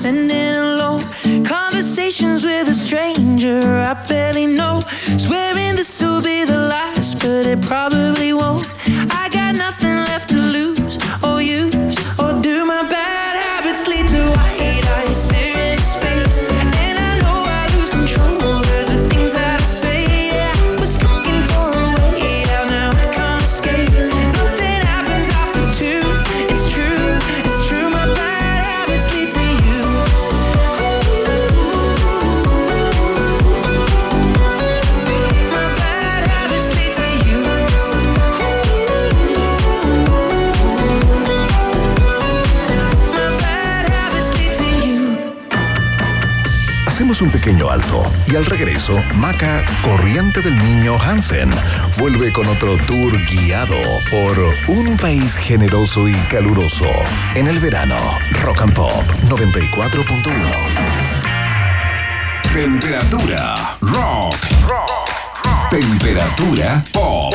Sending un pequeño alto y al regreso, Maca, corriente del niño Hansen, vuelve con otro tour guiado por un país generoso y caluroso. En el verano, Rock and Pop 94.1. Temperatura rock. Temperatura pop.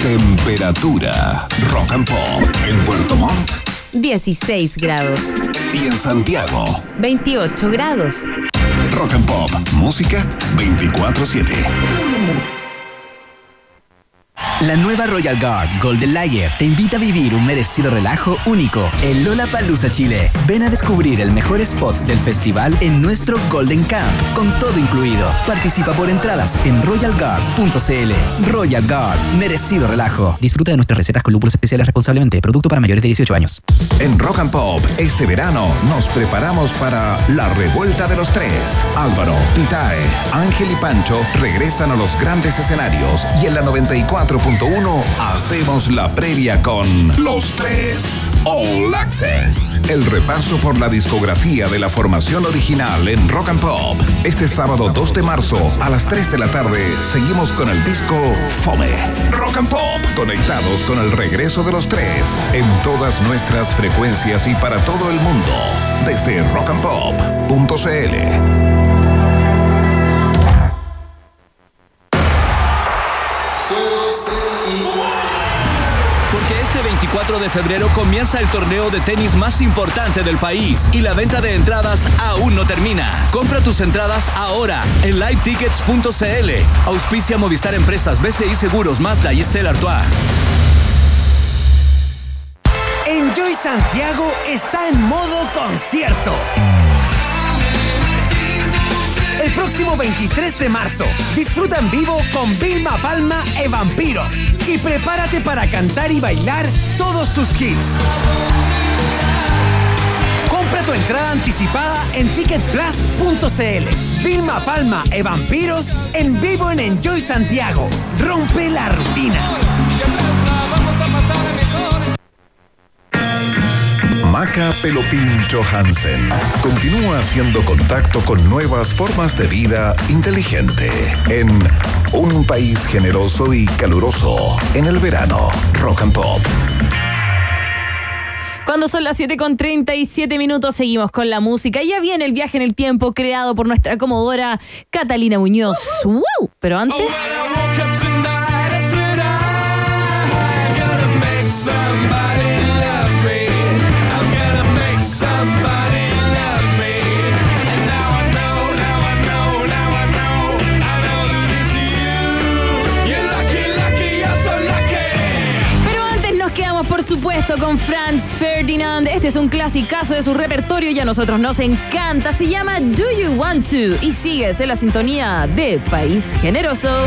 Temperatura rock and pop en Puerto Montt 16 grados. y en Santiago. 28 grados. Rock and Pop, música 24/7. La nueva Royal Guard Golden Lager te invita a vivir un merecido relajo único en Lollapalooza, Chile. Ven a descubrir el mejor spot del festival en nuestro Golden Camp, con todo incluido. Participa por entradas en royalguard.cl. Royal Guard, merecido relajo. Disfruta de nuestras recetas con lúpulos especiales responsablemente. Producto para mayores de 18 años. En Rock and Pop, este verano nos preparamos para la revuelta de los tres. Álvaro, Pitae, Ángel y Pancho regresan a los grandes escenarios y en la 94.1 hacemos la previa con Los Tres All Access. El repaso por la discografía de la formación original en Rock and Pop. Este sábado 2 de marzo a las 3 de la tarde seguimos con el disco Fome. Rock and Pop, conectados con el regreso de los tres en todas nuestras frecuencias y para todo el mundo. Desde rockandpop.cl. 24 de febrero comienza el torneo de tenis más importante del país y la venta de entradas aún no termina. Compra tus entradas ahora en livetickets.cl. Auspicia Movistar Empresas, BCI Seguros, Mazda y Stella Artois. Enjoy Santiago está en modo concierto. Próximo 23 de marzo, disfruta en vivo con Vilma Palma e Vampiros y prepárate para cantar y bailar todos sus hits. Compra tu entrada anticipada en ticketplus.cl. Vilma Palma e Vampiros en vivo en Enjoy Santiago. Rompe la rutina. Maca Pelopincho Hansen continúa haciendo contacto con nuevas formas de vida inteligente en un país generoso y caluroso en el verano. Rock and Pop. Cuando son las 7 con 37 minutos, seguimos con la música. Ya viene el viaje en el tiempo creado por nuestra comodora Catalina Muñoz. ¡Wow! Pero antes. Pero con Franz Ferdinand. Este es un clasicazo de su repertorio y a nosotros nos encanta. Se llama Do You Want To? Y sigues en la sintonía de País Generoso.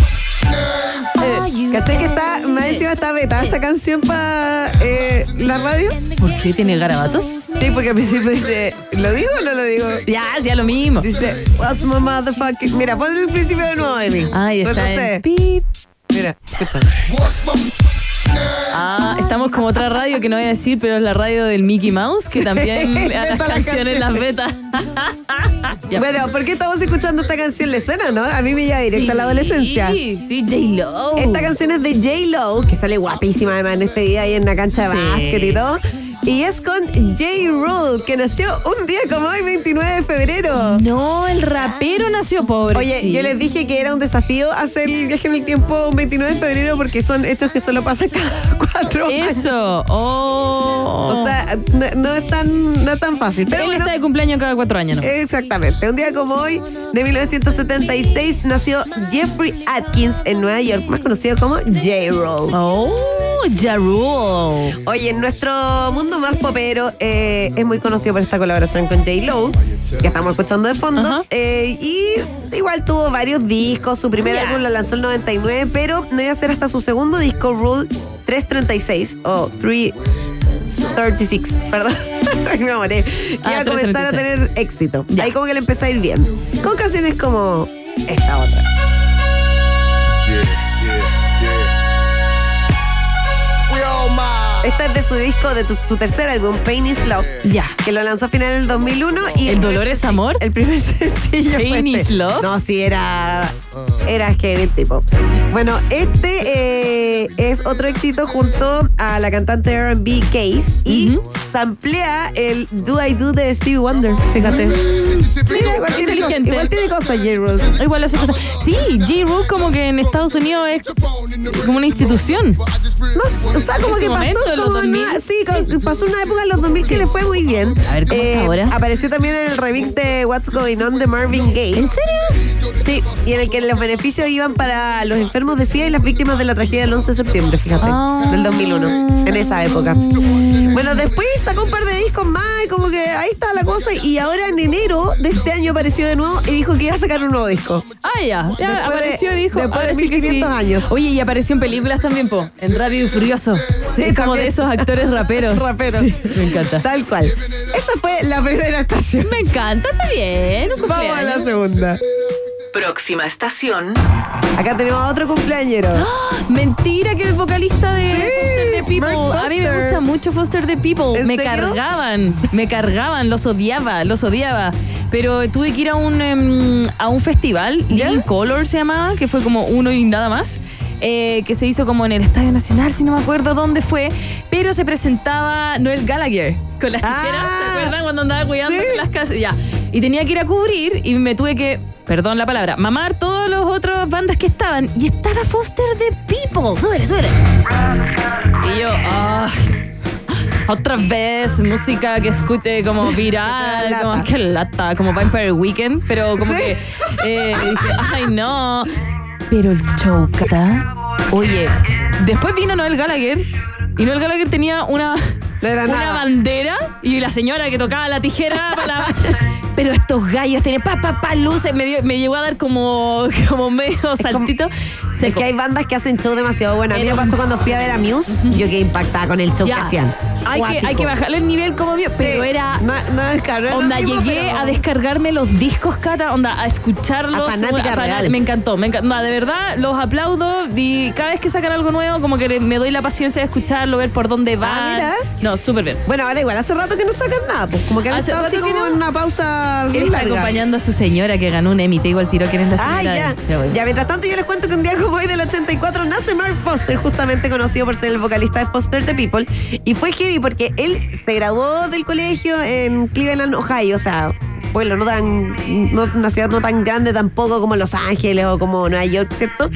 ¿Cachai que está, más encima está vetada esa canción para la radio? ¿Por qué tiene garabatos? Sí, porque al principio dice, ¿lo digo o no lo digo? Ya, ya lo mismo. Dice, what's my motherfucking... Mira, pon el principio de nuevo, Amy. Ahí está Entonces, en pip. Mira, escucha. Ah, estamos como otra radio que no voy a decir, pero es la radio del Mickey Mouse, que también a las canciones las beta. Bueno, ¿por qué estamos escuchando esta canción? ¿Le suena, no? A mí me lleva directo a la adolescencia. Sí, sí, J-Lo. Esta canción es de J-Lo, que sale guapísima además en este día ahí en la cancha de Sí. básquet y todo. Y es con J. Rule, que nació un día como hoy, 29 de febrero. No, el rapero nació pobre. Oye, sí. yo les dije que era un desafío hacer el viaje en el tiempo un 29 de febrero porque son hechos que solo pasan cada cuatro años. Eso. Oh. O sea, no, no es tan, no es tan fácil. Pero Él bueno, está de cumpleaños cada cuatro años, ¿no? Exactamente. Un día como hoy, de 1976, nació Jeffrey Atkins en Nueva York, más conocido como J-Roll. Oh, Ja Rule. Oye, en nuestro mundo más popero eh, es muy conocido por esta colaboración con J-Lo, que estamos escuchando de fondo. Ajá. Eh, y igual tuvo varios discos. Su primer álbum lo lanzó en el 99, pero no iba a ser hasta su segundo disco, Rule 336 o 336, perdón. Me amoré. Que Ah, iba a comenzar a 336. tener éxito. Ya. Ahí como que le empezó a ir bien. Con canciones como esta otra. Esta es de su disco, de tu, su tercer álbum, Pain is Love. Ya. Que lo lanzó a finales del 2001. Y ¿El dolor es amor? El primer sencillo. fue Pain este. is Love. No, sí, era. Era heavy el tipo. Bueno, este eh, es otro éxito junto a la cantante RB Case y Ujú. samplea el Do I Do de Stevie Wonder. Fíjate. Sí, igual, tiene, inteligente. igual tiene cosas, J. Rule. Igual hace cosas. Sí, J. Rule como que en Estados Unidos es como una institución. No, o sea, como que pasó momento, en los como en 2000. una- sí, co- pasó una época en los 2000 que le fue muy bien. Eh, A ver, ¿cómo está ahora? Apareció también en el remix de What's Going On de Marvin Gaye. ¿En serio? Sí, y en el que los beneficios iban para los enfermos de SIDA y las víctimas de la tragedia del 11 de septiembre, fíjate, Ah. del 2001, en esa época. Bueno, después sacó un par de discos más y como que ahí está la cosa y ahora en enero de este año apareció de nuevo y dijo que iba a sacar un nuevo disco. Ah, ya. ya Después apareció y dijo. después de ahora sí que 1500 sí. años. Oye, y apareció en películas también, po. En Rápido y Furioso. Sí, es como de esos actores raperos. Raperos. Sí, me encanta. Tal cual. Esa fue la primera estación. Me encanta, está bien. Vamos a la segunda. Próxima estación. Acá tenemos a otro cumpleañero. Mentira que el vocalista de Foster the People. A mí me gusta mucho Foster the People. ¿En Me serio? cargaban, me cargaban, los odiaba, los odiaba. Pero tuve que ir a un, em, a un festival. Living Color se llamaba, que fue como uno y nada más. Eh, que se hizo como en el Estadio Nacional, si no me acuerdo dónde fue, pero se presentaba Noel Gallagher con las Ah, tijeras, ¿se acuerdan cuando andaba cuidando sí. las casas? Ya. Y tenía que ir a cubrir y me tuve que, perdón la palabra, mamar todas las otras bandas que estaban y estaba Foster the People. Súbele, súbele. Y yo, ay, otra vez música que escute como viral, como que lata, como Vampire Weekend, pero como Sí. que eh, dije, ay no. Pero el show, Cata, oye, después vino Noel Gallagher y Noel Gallagher tenía una, una nada. bandera y la señora que tocaba la tijera para la- Pero estos gallos tenían pa, pa, pa, luces, me, dio- me llegó a dar como, como medio saltito. Es seco. que hay bandas que hacen show demasiado bueno. A mí me pasó cuando fui a ver a Muse. Yo quedé impactada con el show Ya. que hacían. Hay que, hay que bajarle el nivel como vio, pero era No, no Onda, mismo, llegué pero- a descargarme los discos, Cata, onda, a escucharlos. A fanática una- real. Me encantó, me encantó. Onda, de verdad, los aplaudo y cada vez que sacan algo nuevo, como que me doy la paciencia de escucharlo, ver por dónde va. Ah. No, súper bien. Bueno, ahora igual hace rato que no sacan nada, pues como que han Hace estado así que como no. en una pausa Él está larga. acompañando a su señora que ganó un Emmy. Te digo al tiro quién es la señora. Ah, ya. de-. Ya, mientras tanto yo les cuento que un día como hoy del 84 nace Mark Foster, justamente conocido por ser el vocalista de Foster the People. Y fue heavy porque él se graduó del colegio en Cleveland, Ohio, o sea, pueblo no tan, no- una ciudad no tan grande tampoco como Los Ángeles o como Nueva York, ¿cierto?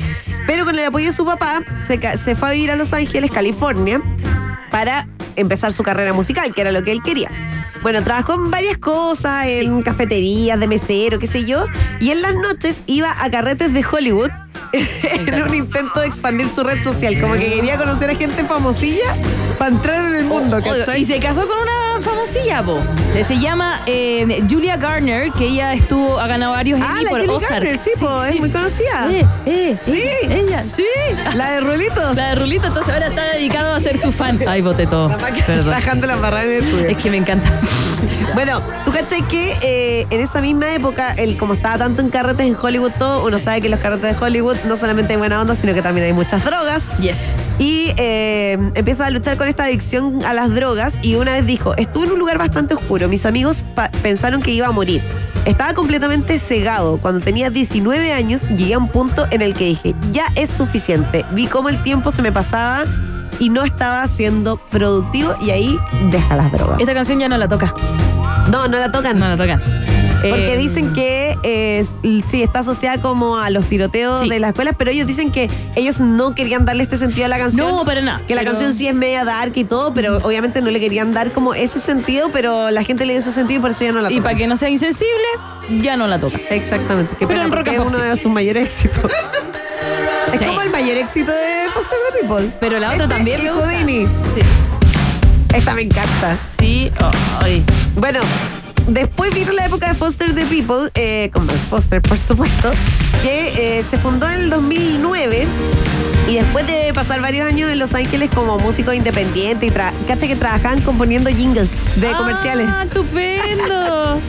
Pero con el apoyo de su papá, se, fue a vivir a Los Ángeles, California, para empezar su carrera musical, que era lo que él quería. Bueno, trabajó en varias cosas, en cafeterías, de mesero, qué sé yo, y en las noches iba a carretes de Hollywood en un intento de expandir su red social, como que quería conocer a gente famosilla para entrar en el mundo, ¿cachai? Y se casó con una famosilla, po. Eh, Se llama eh, Julia Garner, que ella estuvo, ha ganado varios Ah, Emmy la por Julie Ozark. Garner, sí, po, es muy conocida. Eh, eh, Sí. Ella, sí. La de Rulitos. La de Rulito, entonces ahora está dedicado a ser su fan. Ay, boté todo. Bajando la barra en el estudio. Es que me encanta. Bueno, tú cachai que eh, en esa misma época, el, como estaba tanto en carretes en Hollywood todo, uno sabe que los carretes de Hollywood no solamente hay buena onda, sino que también hay muchas drogas. Yes. Y eh, empieza a luchar con esta adicción a las drogas y una vez dijo, estuve en un lugar bastante oscuro, mis amigos pensaron que iba a morir. Estaba completamente cegado. Cuando tenía 19 años llegué a un punto en el que dije, ya es suficiente. Vi cómo el tiempo se me pasaba y no estaba siendo productivo y ahí deja las drogas. Esta canción ya no la toca. No, no la tocan. No la toca. Porque Eh, dicen que eh, sí, está asociada como a los tiroteos Sí. de las escuelas, pero ellos dicen que ellos no querían darle este sentido a la canción. No, para nada. Que la Pero- canción sí es media dark y todo, pero obviamente no le querían dar como ese sentido, pero la gente le dio ese sentido y por eso ya no la Y toca. para que no sea insensible, ya no la toca. Exactamente. Qué Pero pena, en rock es uno sí. de sus mayores éxitos. es como el mayor éxito de Foster the People. Pero la otra Este también y me gusta. Sí. Esta me encanta. Sí. Ay. Bueno, después vino la época de Foster the People, eh, como Foster, por supuesto, que eh, se fundó en el 2009. Y después de pasar varios años en Los Ángeles como músico independiente y tra cacha que trabajaban componiendo jingles de comerciales. Ah, estupendo.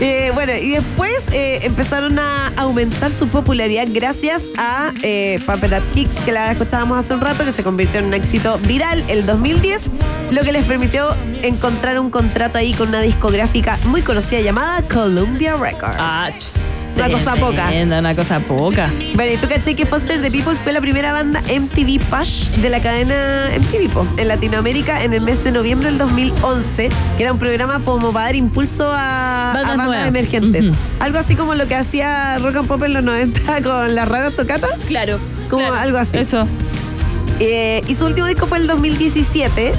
Eh, bueno, y después eh, empezaron a aumentar su popularidad gracias a eh, It Up Kicks, que la escuchábamos hace un rato, que se convirtió en un éxito viral el 2010, lo que les permitió encontrar un contrato ahí con una discográfica muy conocida llamada Columbia Records. Ah, Una cosa poca. tremenda, Una cosa poca. Bueno, y tú caché que Foster the People fue la primera banda MTV Push de la cadena MTV po, en Latinoamérica en el mes de noviembre del 2011, que era un programa como para dar impulso a, a Bandas emergentes. Algo así como lo que hacía Rock and Pop en los 90 con las raras tocatas. Claro. Como claro. algo así. Eso. Eh, y su último disco fue el 2017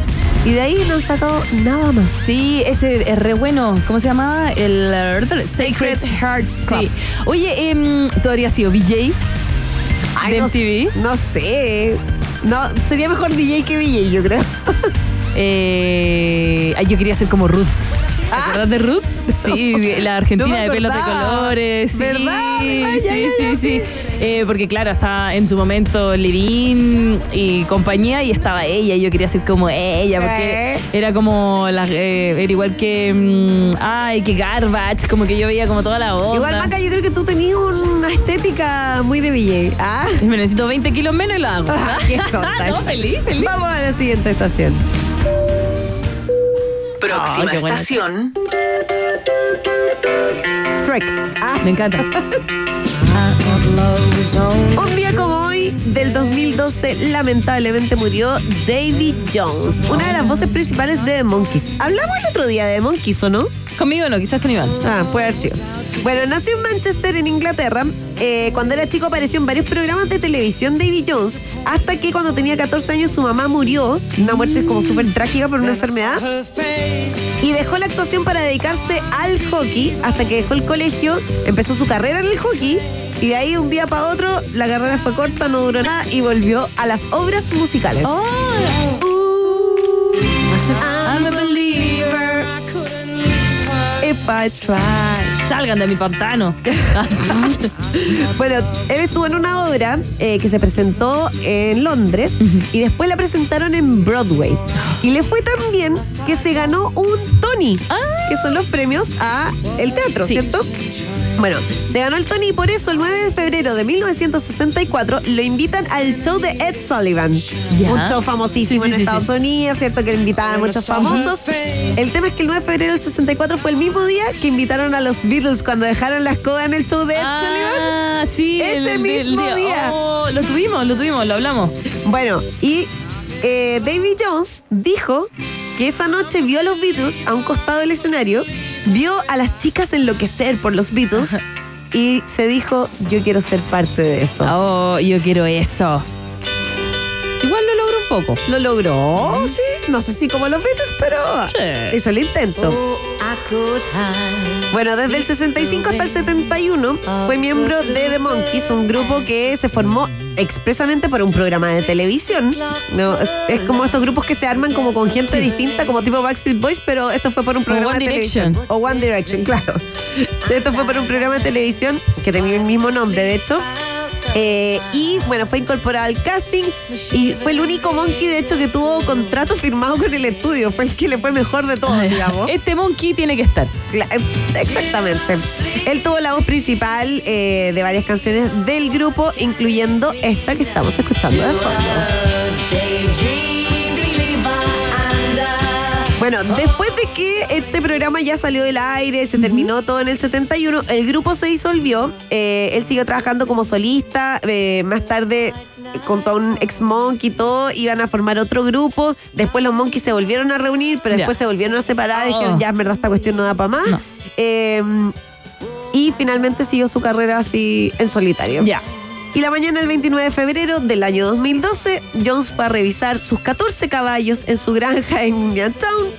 y de ahí no han sacado nada más. Sí, ese es re bueno. ¿Cómo se llamaba? El uh, Sacred Hearts Club. Sí. Oye, em, ¿tú habrías sido VJ? Ay, ¿De no, MTV? No sé. No, sería mejor DJ que VJ, yo creo. Eh, yo quería ser como Ruth. ¿Te Ah. acuerdas de Ruth? Sí, la argentina No de pelos de colores. Sí, ¿Verdad? ¿Verdad? Ya, sí, ya, sí, ya, sí. Eh, porque claro, estaba en su momento Levin y compañía y estaba ella y yo quería ser como ella porque Eh. era como la, eh, era igual que mm, ay que garbage como que yo veía como toda la onda Igual, Maca, yo creo que tú tenías una estética muy de VJ. Ah, me necesito 20 kilos menos y lo hago Ah, qué tonta. no feliz feliz vamos a la siguiente estación. Próxima estación. Shrek. Ah, me encanta Un día como hoy, del 2012, lamentablemente murió David Jones, una de las voces principales de The Monkeys. Hablamos el otro día de The Monkeys, ¿o no? conmigo no quizás con Iván Ah, puede haber sido. Bueno, nació en Manchester, en Inglaterra. Eh, cuando era chico apareció en varios programas de televisión David Jones, hasta que cuando tenía 14 años su mamá murió, una muerte como súper trágica por una enfermedad, y dejó la actuación para dedicarse al hockey, hasta que dejó el colegio, empezó su carrera en el hockey, y de ahí un día para otro la carrera fue corta, no duró nada, y volvió a las obras musicales. Oh. I'm a believer if I try. salgan de mi pantano Bueno, él estuvo en una obra eh, que se presentó en Londres y después la presentaron en Broadway. Y le fue tan bien que se ganó un Tony, que son los premios a el teatro, Sí. ¿cierto? Bueno, se ganó el Tony y por eso el 9 de febrero de 1964 lo invitan al show de Ed Sullivan. Ya. Un show famosísimo Sí, sí, en sí, Estados. Unidos, ¿cierto? Que invitaban a muchos famosos. El tema es que el 9 de febrero del 64 fue el mismo día que invitaron a los Beatles cuando dejaron la escoba en el show de Ed Sullivan. Ah, sí, Ese mismo día. Oh, lo tuvimos, lo tuvimos, lo hablamos. Bueno, y eh, David Jones dijo que esa noche vio a los Beatles a un costado del escenario, vio a las chicas enloquecer por los Beatles y se dijo, yo quiero ser parte de eso. Oh, yo quiero eso. Igual lo logro un poco. Lo logró, sí. No sé si como los Beatles, pero Sí. hizo el intento. Bueno, desde el 65 hasta el 71 fue miembro de The Monkeys, un grupo que se formó expresamente por un programa de televisión. No, es- es como estos grupos que se arman como con gente distinta, como tipo Backstreet Boys, pero esto fue por un programa One de televisión. Direction. O One Direction, claro. Esto fue por un programa de televisión que tenía el mismo nombre, de hecho. Eh, y bueno, fue incorporado al casting y fue el único monkey, de hecho, que tuvo contrato firmado con el estudio. Fue el que le fue mejor de todos, digamos. Este monkey tiene que estar. Eh, Exactamente. Él tuvo la voz principal eh, de varias canciones del grupo, incluyendo esta que estamos escuchando de fondo. Bueno, después de que este programa ya salió del aire, se terminó todo en el 71, el grupo se disolvió. eh, él siguió trabajando como solista. eh, más tarde, eh, con todo un ex monkey y todo, iban a formar otro grupo. Después los monkeys se volvieron a reunir, pero después se volvieron a separar. Oh. Dijeron, ya, en verdad, esta cuestión no da para más. No. Eh, y finalmente siguió su carrera así en solitario. Ya. Y la mañana del 29 de febrero del año 2012, Jones fue a revisar sus 14 caballos en su granja en Uniontown,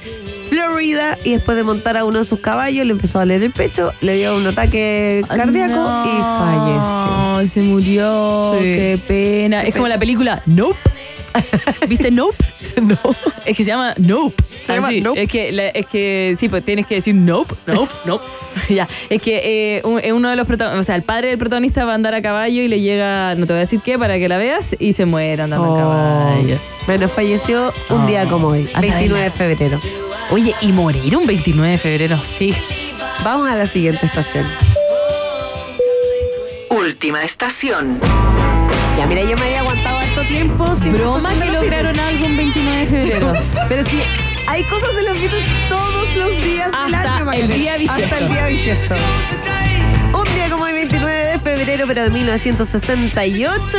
Florida, y después de montar a uno de sus caballos, le empezó a doler el pecho, le dio un ataque cardíaco y falleció. Ay, se murió. Sí. Qué pena. Qué es como la película Nope. ¿Viste Nope? No. Es que se llama Nope. Se llama. Nope. Es que, la- es que sí, pues tienes que decir Nope, Nope, Nope. ya. Es que eh, un- uno de los protagonistas, o sea, el padre del protagonista va a andar a caballo y le llega, no te voy a decir qué, para que la veas y se muere andando a Oh. caballo. Bueno, falleció un día como hoy, Anda, 29 de febrero. Oye, ¿y morir un 29 de febrero? Sí. Vamos a la siguiente estación. Última estación. Ya, mira, yo me había aguantado tiempo sin Broma de que los lograron Beatles. algo un 29 de febrero. Pero sí, hay cosas de los Beatles todos los días del Hasta año. el día bisiesto. Hasta el día bisiesto. Un día como el 29 de febrero, pero de 1968,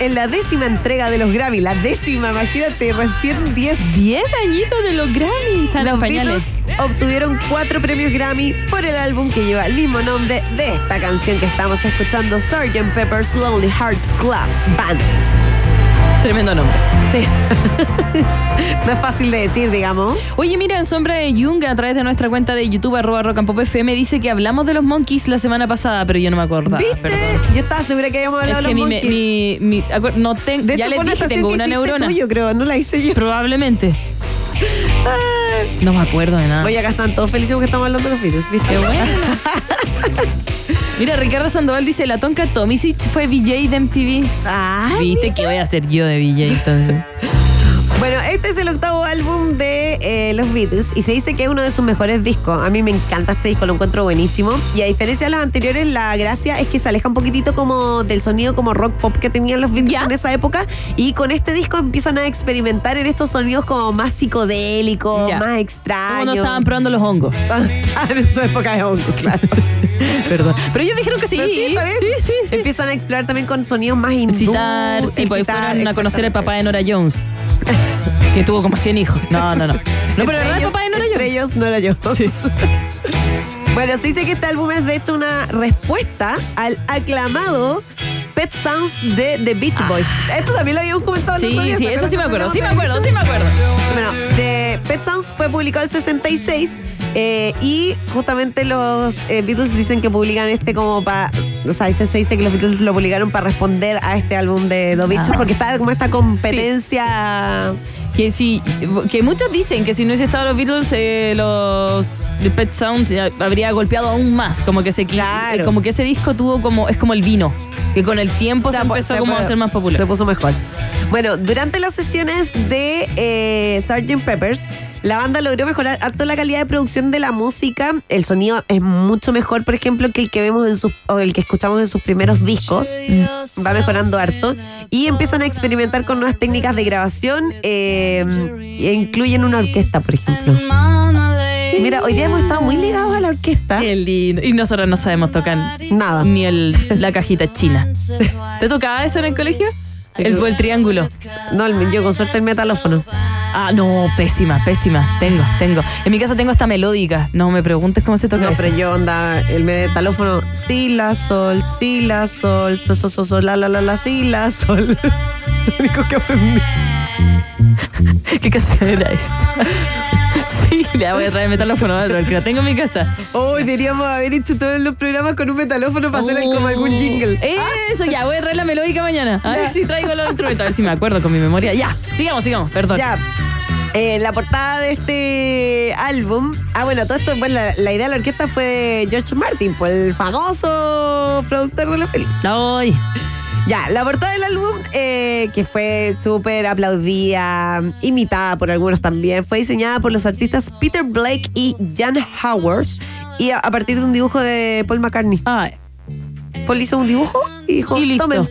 en la décima entrega de los Grammy. La décima, imagínate, recién 10. 10 añitos de los Grammy. Están Los. Beatles obtuvieron cuatro premios Grammy por el álbum que lleva el mismo nombre de esta canción que estamos escuchando, Sgt. Pepper's Lonely Hearts Club Band. Tremendo nombre. Sí. no es fácil de decir, digamos. Oye, mira, en Sombra de Jung, a través de nuestra cuenta de YouTube, arroba rock and pop FM, dice que hablamos de los Monkeys la semana pasada, pero yo no me acordaba. ¿Viste? perdón. Yo estaba segura que habíamos hablado Es de los Monkeys. mi, mi- acuer- no De ya les dije, tengo que una neurona. tú, yo creo, no la hice yo. Probablemente. No me acuerdo de nada. Oye, acá están todos felices porque estamos hablando de los Beatles, ¿viste? Qué bueno. Mira, Ricardo Sandoval dice, la tonca Tomisic fue VJ de MTV. Ay, ¿Viste que voy a ser yo de VJ entonces? Bueno, este es el octavo álbum de eh, los Beatles y se dice que es uno de sus mejores discos. A mí me encanta este disco, lo encuentro buenísimo. Y a diferencia de los anteriores, la gracia es que se aleja un poquitito como del sonido como rock pop que tenían los Beatles ¿Ya? en esa época. Y con este disco empiezan a experimentar en estos sonidos como más psicodélicos, Ya. más extraños. Como no estaban probando los hongos. en su época de hongo, claro. Perdón. Pero ellos dijeron que sí. Sí, sí, sí, sí. Empiezan a explorar también con sonidos más hindú. Citar, sí, pues fueron a conocer al papá de Nora Jones. Que tuvo como 100 hijos. No, no, no. No, pero Entre ¿verdad papá de Nora entre Jones? ellos no era yo. Sí. Bueno, se dice que este álbum es de hecho una respuesta al aclamado Pet Sounds de The Beach Boys. Esto también lo habíamos comentado Ah. Sí, otro día, sí, ¿se eso sí me acuerdo. Sí me acuerdo, sí me acuerdo. Bueno, The Pet Sounds fue publicado el 66 eh, y justamente los eh, Beatles dicen que publican este como para. O sea, se se dice que los Beatles lo publicaron para responder a este álbum de Beach Ah. porque está como esta competencia. Que sí, que muchos dicen que si no hubiese estado los Beatles, eh, los The Pet Sounds eh, habría golpeado aún más. Como que se Claro. eh, como que ese disco tuvo como, es como el vino. Que con el tiempo se, empezó se como puede- a ser más popular. Se puso mejor. Bueno, durante las sesiones de eh, Sgt. Peppers, la banda logró mejorar harto la calidad de producción de la música. El sonido es mucho mejor, por ejemplo, que el que vemos en sus, o el que escuchamos en sus primeros discos. Va mejorando harto. Y empiezan a experimentar con nuevas técnicas de grabación. eh, e incluyen una orquesta, por ejemplo. Mira, hoy día hemos estado muy ligados a la orquesta. Qué lindo. Y nosotros no sabemos tocar Nada. ni el, la cajita china. ¿Te tocaba eso en el colegio? El, el triángulo. No, el- yo con suerte el metalófono. Ah, no, pésima, pésima. Tengo, tengo. En mi casa tengo esta melódica. No me preguntes cómo se toca No, eso. pero yo onda, el metalófono, si, la, sol, si, la, sol, sol, sol, sol, sol, la, la, la, la, si, la, sol. Lo único que aprendí. ¿Qué canción era esa? Sí, ya voy a traer el metalófono, porque la tengo en mi casa. Hoy deberíamos haber hecho todos los programas con un metalófono para hacer como algún jingle. Eso, ya, voy a traer la melódica mañana. A ver si traigo los instrumentos, a ver si me acuerdo con mi memoria. Ya, sigamos, sigamos, perdón. Ya. Eh, la portada de este álbum. Ah, bueno, todo esto, bueno, la, la idea de la orquesta fue de George Martin, pues el famoso productor de la feliz. Ay. Ya, la portada del álbum, eh, que fue súper aplaudida, imitada por algunos también, fue diseñada por los artistas Peter Blake y Jan Howard y a, a partir de un dibujo de Paul McCartney. Paul hizo un dibujo y dijo, Y listo. tomen,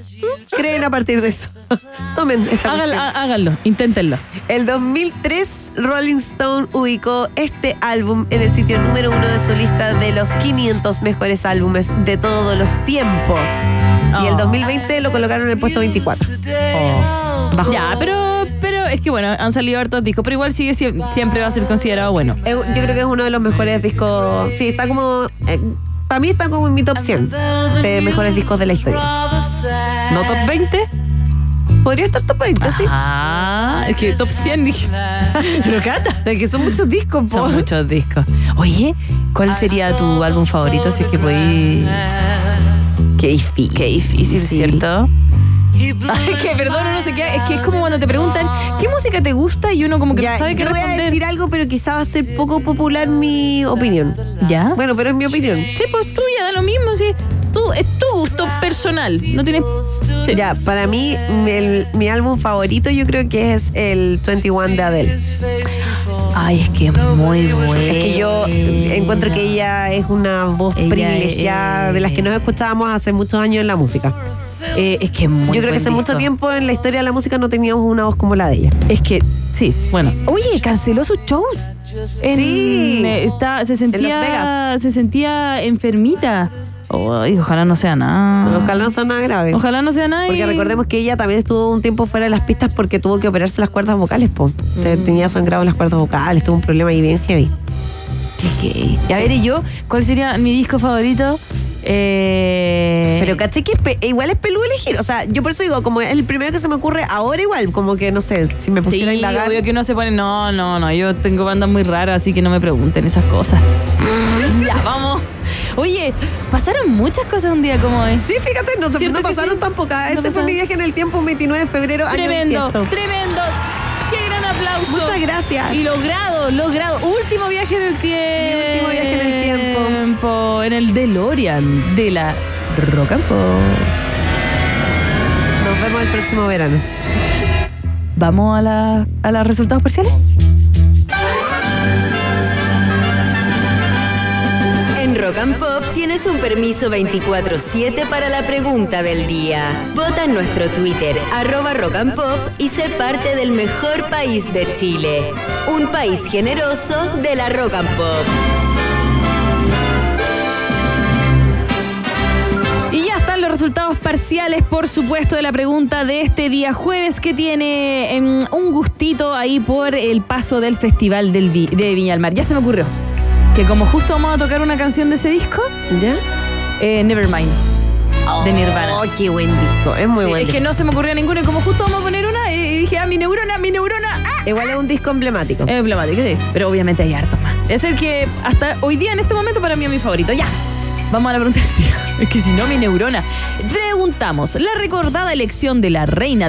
creen a partir de eso. tomen esta Háganlo, cuestión". há- háganlo, inténtenlo. El 2003, Rolling Stone ubicó este álbum en el sitio número uno de su lista de los 500 mejores álbumes de todos los tiempos. Y el Oh. 2020 lo colocaron en el puesto 24. Bajó. Ya, pero, pero es que bueno, han salido hartos discos, pero igual sigue sie- siempre va a ser considerado bueno. Eh, Yo creo que es uno de los mejores discos. Sí, está como. eh, para mí está como en mi top 100 de mejores discos de la historia. ¿No top 20? Podría estar top 20, sí. Ah, es que top 100 dije. Pero cata. Es que son muchos discos, po. Son muchos discos. Oye, ¿cuál sería tu álbum favorito si es que podéis. Qué difícil. Qué difícil, ¿cierto? Ay, que perdón, no sé qué. Es que es como cuando te preguntan qué música te gusta y uno como que Ya, no sabe qué yo voy a responder. decir algo, pero quizá va a ser poco popular mi opinión. ¿Ya? Bueno, pero es mi opinión. Sí, pues tú ya da lo mismo, sí. Tú, es tu gusto personal. No tienes. Ya, para mí, mi, el- mi álbum favorito yo creo que es el 21 de Adele. Ay, es que es muy bueno. Es que yo encuentro que ella es una voz Ella privilegiada es- de las que nos escuchábamos hace muchos años en la música. Eh, es que es muy yo creo que hace mucho disco. tiempo en la historia de la música no teníamos una voz como la de ella. Es que, sí, bueno. Oye, canceló su show. En- Sí. eh, está, se Las sentía, Vegas. se sentía enfermita. Ay, ojalá no sea nada. Ojalá no sea nada grave. Ojalá no sea nada. y- Porque recordemos que ella también estuvo un tiempo fuera de las pistas porque tuvo que operarse las cuerdas vocales, po. Mm. Tenía sangrado en las cuerdas vocales, tuvo un problema ahí bien heavy. Qué gay. Y a ver, ¿y yo? ¿Cuál sería mi disco favorito? Eh, Pero caché que es igual es peludo elegir. O sea, yo por eso digo, como es el primero que se me ocurre ahora igual, como que no sé, si me Sí, pusiera a indagar. obvio que uno se pone. No, no, no. Yo tengo bandas muy raras, así que no me pregunten esas cosas. ya, vamos. Oye, pasaron muchas cosas un día como hoy. Sí, fíjate, no, ¿Cierto no pasaron sí? tan pocas. No Ese fue mi viaje en el tiempo, un 29 de febrero, año Tremendo, tremendo. Qué gran aplauso. Muchas gracias. Y logrado, logrado. Último viaje en el tiempo. Mi último viaje en el tiempo. En el DeLorean de la Rock and Pop. Nos vemos el próximo verano. ¿Vamos a, la, a los resultados parciales? Rock and Pop tienes un permiso 24-7 para la pregunta del día. Vota en nuestro Twitter, arroba Rock and Pop, y sé parte del mejor país de Chile. Un país generoso de la Rock and Pop. Y ya están los resultados parciales, por supuesto, de la pregunta de este día jueves que tiene em, un gustito ahí por el paso del Festival del Vi- de Viña Mar. Ya se me ocurrió que como justo vamos a tocar una canción de ese disco, ¿Ya? eh, Nevermind, de Nirvana. Oh, qué buen disco. Es muy Sí, buen es que disco. no se me ocurrió ninguna y como justo vamos a poner una y dije, ah, mi neurona, mi neurona, ah. Igual es un disco emblemático. Es emblemático, sí. Pero obviamente hay hartos más. Es el que hasta hoy día, en este momento, para mí es mi favorito. Ya. Vamos a la pregunta del día. Es que si no, mi neurona. Preguntamos, la recordada elección de la reina del